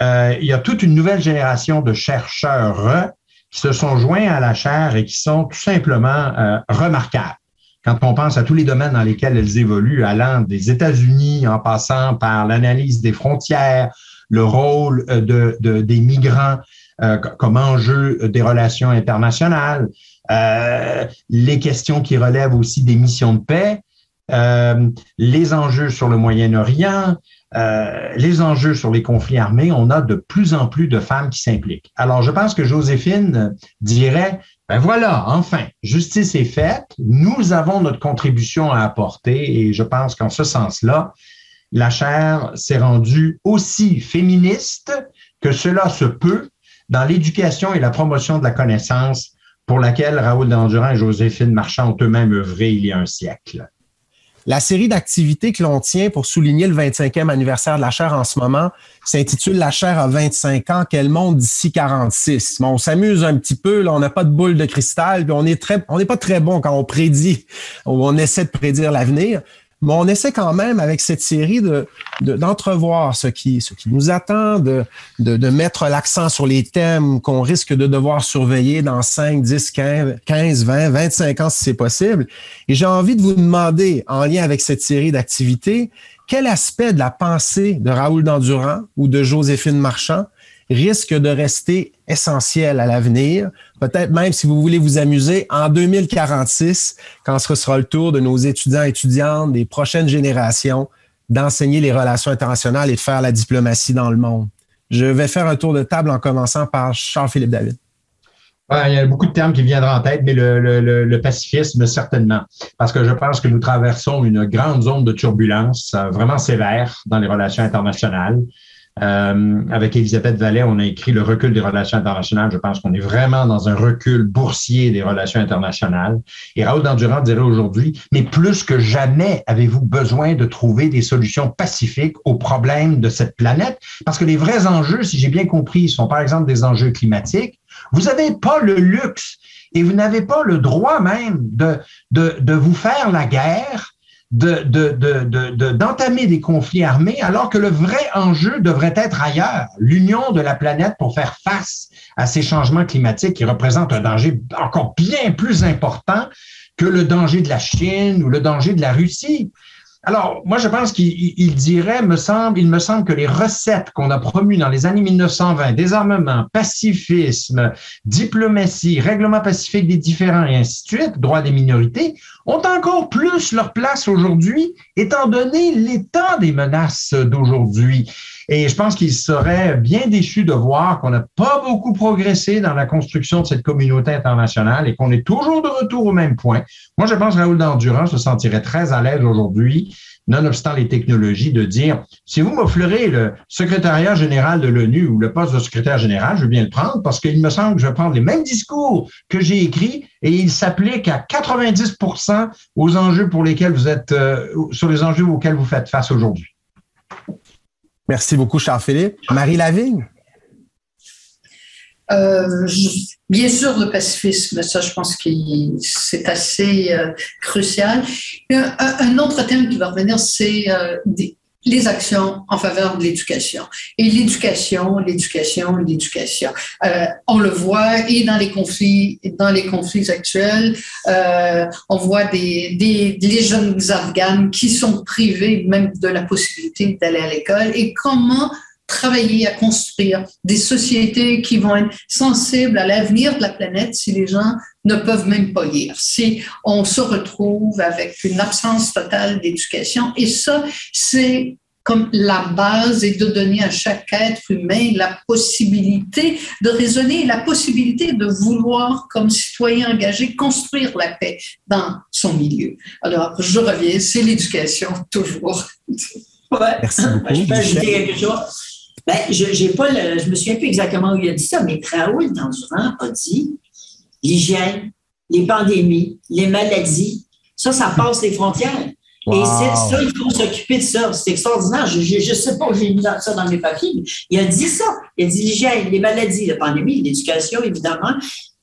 il y a toute une nouvelle génération de chercheurs qui se sont joints à la chaire et qui sont tout simplement remarquables. Quand on pense à tous les domaines dans lesquels elles évoluent, allant des États-Unis en passant par l'analyse des frontières, le rôle de, des migrants euh, comme enjeu des relations internationales, euh, les questions qui relèvent aussi des missions de paix, euh, les enjeux sur le Moyen-Orient, les enjeux sur les conflits armés, on a de plus en plus de femmes qui s'impliquent. Alors, je pense que Joséphine dirait, ben voilà, enfin, justice est faite, nous avons notre contribution à apporter et je pense qu'en ce sens-là, la chaire s'est rendue aussi féministe que cela se peut dans l'éducation et la promotion de la connaissance pour laquelle Raoul Dandurand et Joséphine Marchand ont eux-mêmes œuvré il y a un siècle. La série d'activités que l'on tient pour souligner le 25e anniversaire de la chaire en ce moment s'intitule La chaire à 25 ans, qu'elle monte d'ici 46. Bon, on s'amuse un petit peu, là, on n'a pas de boule de cristal, puis on on n'est pas très bon quand on prédit, ou on essaie de prédire l'avenir. Mais on essaie quand même, avec cette série, de, d'entrevoir ce, qui, ce qui nous attend, de, de, de mettre l'accent sur les thèmes qu'on risque de devoir surveiller dans 5, 10, 15, 15 20, 25 ans si c'est possible. Et j'ai envie de vous demander, en lien avec cette série d'activités, quel aspect de la pensée de Raoul Dandurand ou de Joséphine Marchand risque de rester essentiel à l'avenir. Peut-être même, si vous voulez vous amuser, en 2046, quand ce sera le tour de nos étudiants et étudiantes des prochaines générations d'enseigner les relations internationales et de faire la diplomatie dans le monde. Je vais faire un tour de table en commençant par Charles-Philippe David. il y a beaucoup de termes qui viendront en tête, mais le, le, pacifisme, certainement. Parce que je pense que nous traversons une grande zone de turbulence euh, vraiment sévère dans les relations internationales. Euh, avec Elisabeth Vallet, on a écrit Le recul des relations internationales. Je pense qu'on est vraiment dans un recul boursier des relations internationales. Et Raoul Dandurand dirait aujourd'hui, mais plus que jamais avez-vous besoin de trouver des solutions pacifiques aux problèmes de cette planète? Parce que les vrais enjeux, si j'ai bien compris, sont par exemple des enjeux climatiques. Vous n'avez pas le luxe et vous n'avez pas le droit même de, de, de vous faire la guerre d'entamer de, de, des conflits armés alors que le vrai enjeu devrait être ailleurs, l'union de la planète pour faire face à ces changements climatiques qui représentent un danger encore bien plus important que le danger de la Chine ou le danger de la Russie. Alors, moi, je pense qu'il dirait, me semble, il me semble que les recettes qu'on a promues dans les années 1920, désarmement, pacifisme, diplomatie, règlement pacifique des différents et ainsi de suite, droit des minorités, ont encore plus leur place aujourd'hui, étant donné l'état des menaces d'aujourd'hui. Et je pense qu'il serait bien déçu de voir qu'on n'a pas beaucoup progressé dans la construction de cette communauté internationale et qu'on est toujours de retour au même point. Moi, je pense que Raoul Dandurand se sentirait très à l'aise aujourd'hui nonobstant les technologies, de dire, si vous m'offrez le secrétariat général de l'ONU ou le poste de secrétaire général, je veux bien le prendre parce qu'il me semble que je vais prendre les mêmes discours que j'ai écrits et ils s'appliquent à 90% aux enjeux pour lesquels vous êtes, euh, sur les enjeux auxquels vous faites face aujourd'hui. Merci beaucoup, Charles-Philippe. Marie Lavigne? Euh, bien sûr, le pacifisme, ça, je pense que c'est assez euh, crucial. Un, autre thème qui va revenir, c'est euh, les actions en faveur de l'éducation. Et l'éducation, l'éducation, l'éducation. on le voit et dans les conflits, dans les conflits actuels, on voit des, des les jeunes afghanes qui sont privés même de la possibilité d'aller à l'école et comment travailler à construire des sociétés qui vont être sensibles à l'avenir de la planète si les gens ne peuvent même pas lire, si on se retrouve avec une absence totale d'éducation. Et ça, c'est comme la base et de donner à chaque être humain la possibilité de raisonner, la possibilité de vouloir, comme citoyen engagé, construire la paix dans son milieu. Alors, je reviens, c'est l'éducation, toujours. Ouais. Merci beaucoup. Je peux ajouter quelque chose? Ben, je j'ai pas je me souviens plus exactement où il a dit ça, mais Raoul Dandurand a dit l'hygiène, les pandémies, les maladies, ça, ça passe les frontières. Et ça, il faut s'occuper de ça. C'est extraordinaire. Je ne sais pas où j'ai mis ça dans mes papiers, mais il a dit ça. Il a dit l'hygiène, les maladies, la pandémie, l'éducation, évidemment.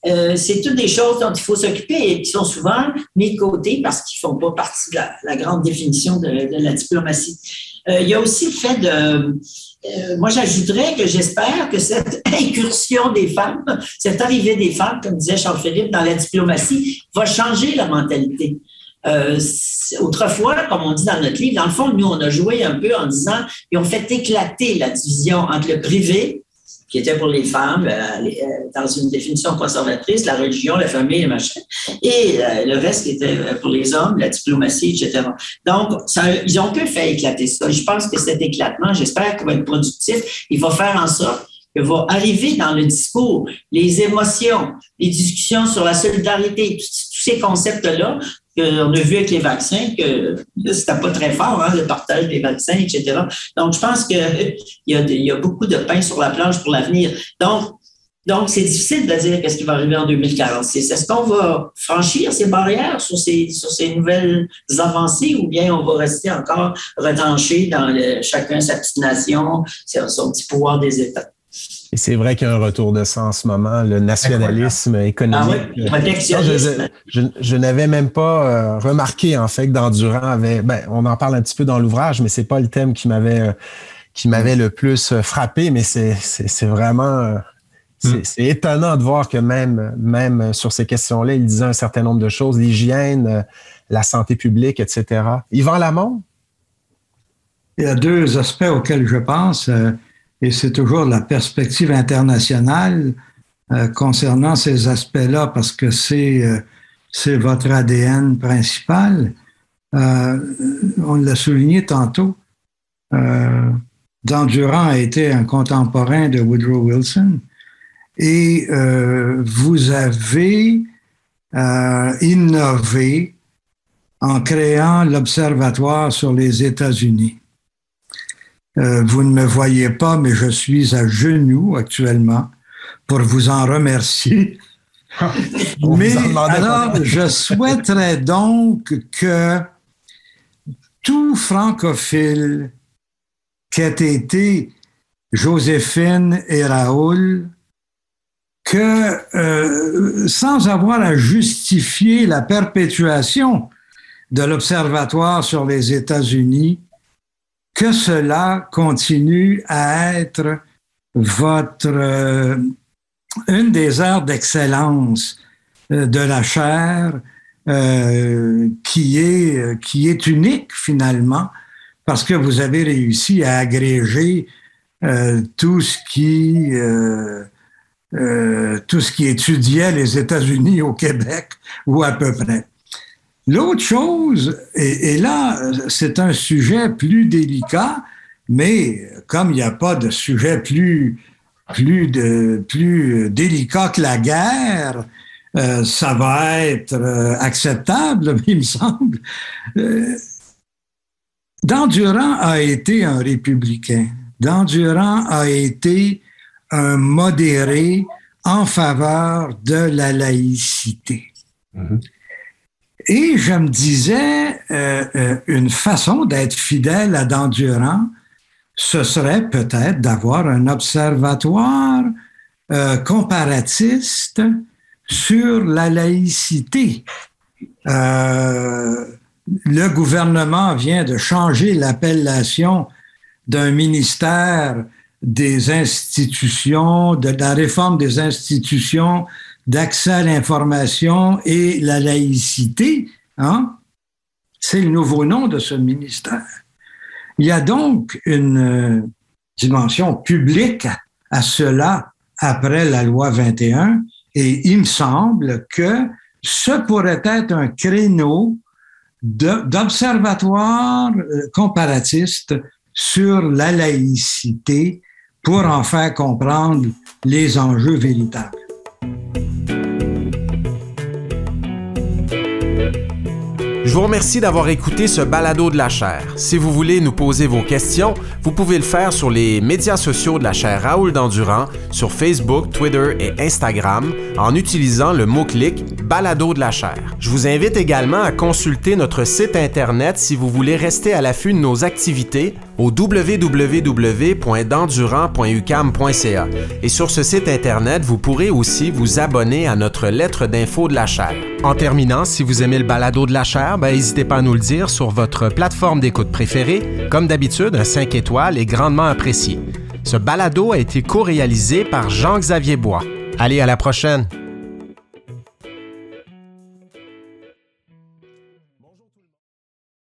Euh, c'est toutes des choses dont il faut s'occuper et qui sont souvent mis de côté parce qu'ils ne font pas partie de la, grande définition de, la diplomatie. Euh, il y a aussi le fait de euh, moi, j'ajouterais que j'espère que cette incursion des femmes, cette arrivée des femmes, comme disait Charles-Philippe, dans la diplomatie, va changer la mentalité. Euh, autrefois, comme on dit dans notre livre, dans le fond, nous, on a joué un peu en disant, ils ont fait éclater la division entre le privé qui était pour les femmes, euh, euh, dans une définition conservatrice, la religion, la famille, le machin, et euh, le reste qui était pour les hommes, la diplomatie, etc. Donc, ils ont pu faire éclater ça. Je pense que cet éclatement, j'espère qu'il va être productif. Il va faire en sorte que va arriver dans le discours les émotions, les discussions sur la solidarité, tous ces concepts-là on a vu avec les vaccins que c'était pas très fort, hein, le partage des vaccins, etc. Donc, je pense qu'il y, a y a beaucoup de pain sur la planche pour l'avenir. Donc, donc, c'est difficile de dire qu'est-ce qui va arriver en 2046. Est-ce qu'on va franchir ces barrières sur ces, sur ces nouvelles avancées ou bien on va rester encore retranché dans le, chacun sa petite nation, son petit pouvoir des États? Et c'est vrai qu'il y a un retour de ça en ce moment, le nationalisme économique. Ah je, n'avais même pas euh, remarqué en fait que d'Endurant avait. Ben, on en parle un petit peu dans l'ouvrage, mais c'est pas le thème qui m'avait euh, qui m'avait le plus euh, frappé, mais c'est c'est vraiment hmm. c'est étonnant de voir que même même sur ces questions-là, il disait un certain nombre de choses, l'hygiène, la santé publique, etc. Yvan Lamont? Il y a deux aspects auxquels je pense et c'est toujours la perspective internationale euh, concernant ces aspects-là, parce que c'est euh, c'est votre ADN principal. Euh, on l'a souligné tantôt. Dan Durand a été un contemporain de Woodrow Wilson et vous avez innové en créant l'Observatoire sur les États-Unis. Euh, vous ne me voyez pas, mais je suis à genoux actuellement pour vous en remercier. mais alors, je souhaiterais donc que tout francophile qu'ait été Joséphine et Raoul, que euh, sans avoir à justifier la perpétuation de l'Observatoire sur les États-Unis, que cela continue à être votre euh, une des heures d'excellence euh, de la chair euh, qui est qui est unique finalement parce que vous avez réussi à agréger tout ce qui tout ce qui étudiait les États-Unis au Québec ou à peu près. L'autre chose, et, là, c'est un sujet plus délicat, mais comme il n'y a pas de sujet plus, délicat que la guerre, euh, ça va être euh, acceptable, il me semble. Euh, a été un républicain. Dandurand a été un modéré en faveur de la laïcité. Mhm. Et je me disais, euh, euh, une façon d'être fidèle à Dandurand, ce serait peut-être d'avoir un observatoire euh, comparatiste sur la laïcité. le gouvernement vient de changer l'appellation d'un ministère des institutions, de la réforme des institutions d'accès à l'information et la laïcité, hein? c'est le nouveau nom de ce ministère. Il y a donc une euh, dimension publique à cela après la loi 21 et il me semble que ce pourrait être un créneau d'observatoire euh, comparatiste sur la laïcité pour en faire comprendre les enjeux véritables. Je vous remercie d'avoir écouté ce balado de la chaire. Si vous voulez nous poser vos questions, vous pouvez le faire sur les médias sociaux de la chaire Raoul Dandurand, sur Facebook, Twitter et Instagram, en utilisant le mot-clic balado de la chaire. Je vous invite également à consulter notre site Internet si vous voulez rester à l'affût de nos activités au www.dandurand.ucam.ca. Et sur ce site Internet, vous pourrez aussi vous abonner à notre lettre d'info de la chaire. En terminant, si vous aimez le balado de la chaire, ben, n'hésitez pas à nous le dire sur votre plateforme d'écoute préférée. Comme d'habitude, un 5 étoiles est grandement apprécié. Ce balado a été co-réalisé par Jean-Xavier Bois. Allez, à la prochaine!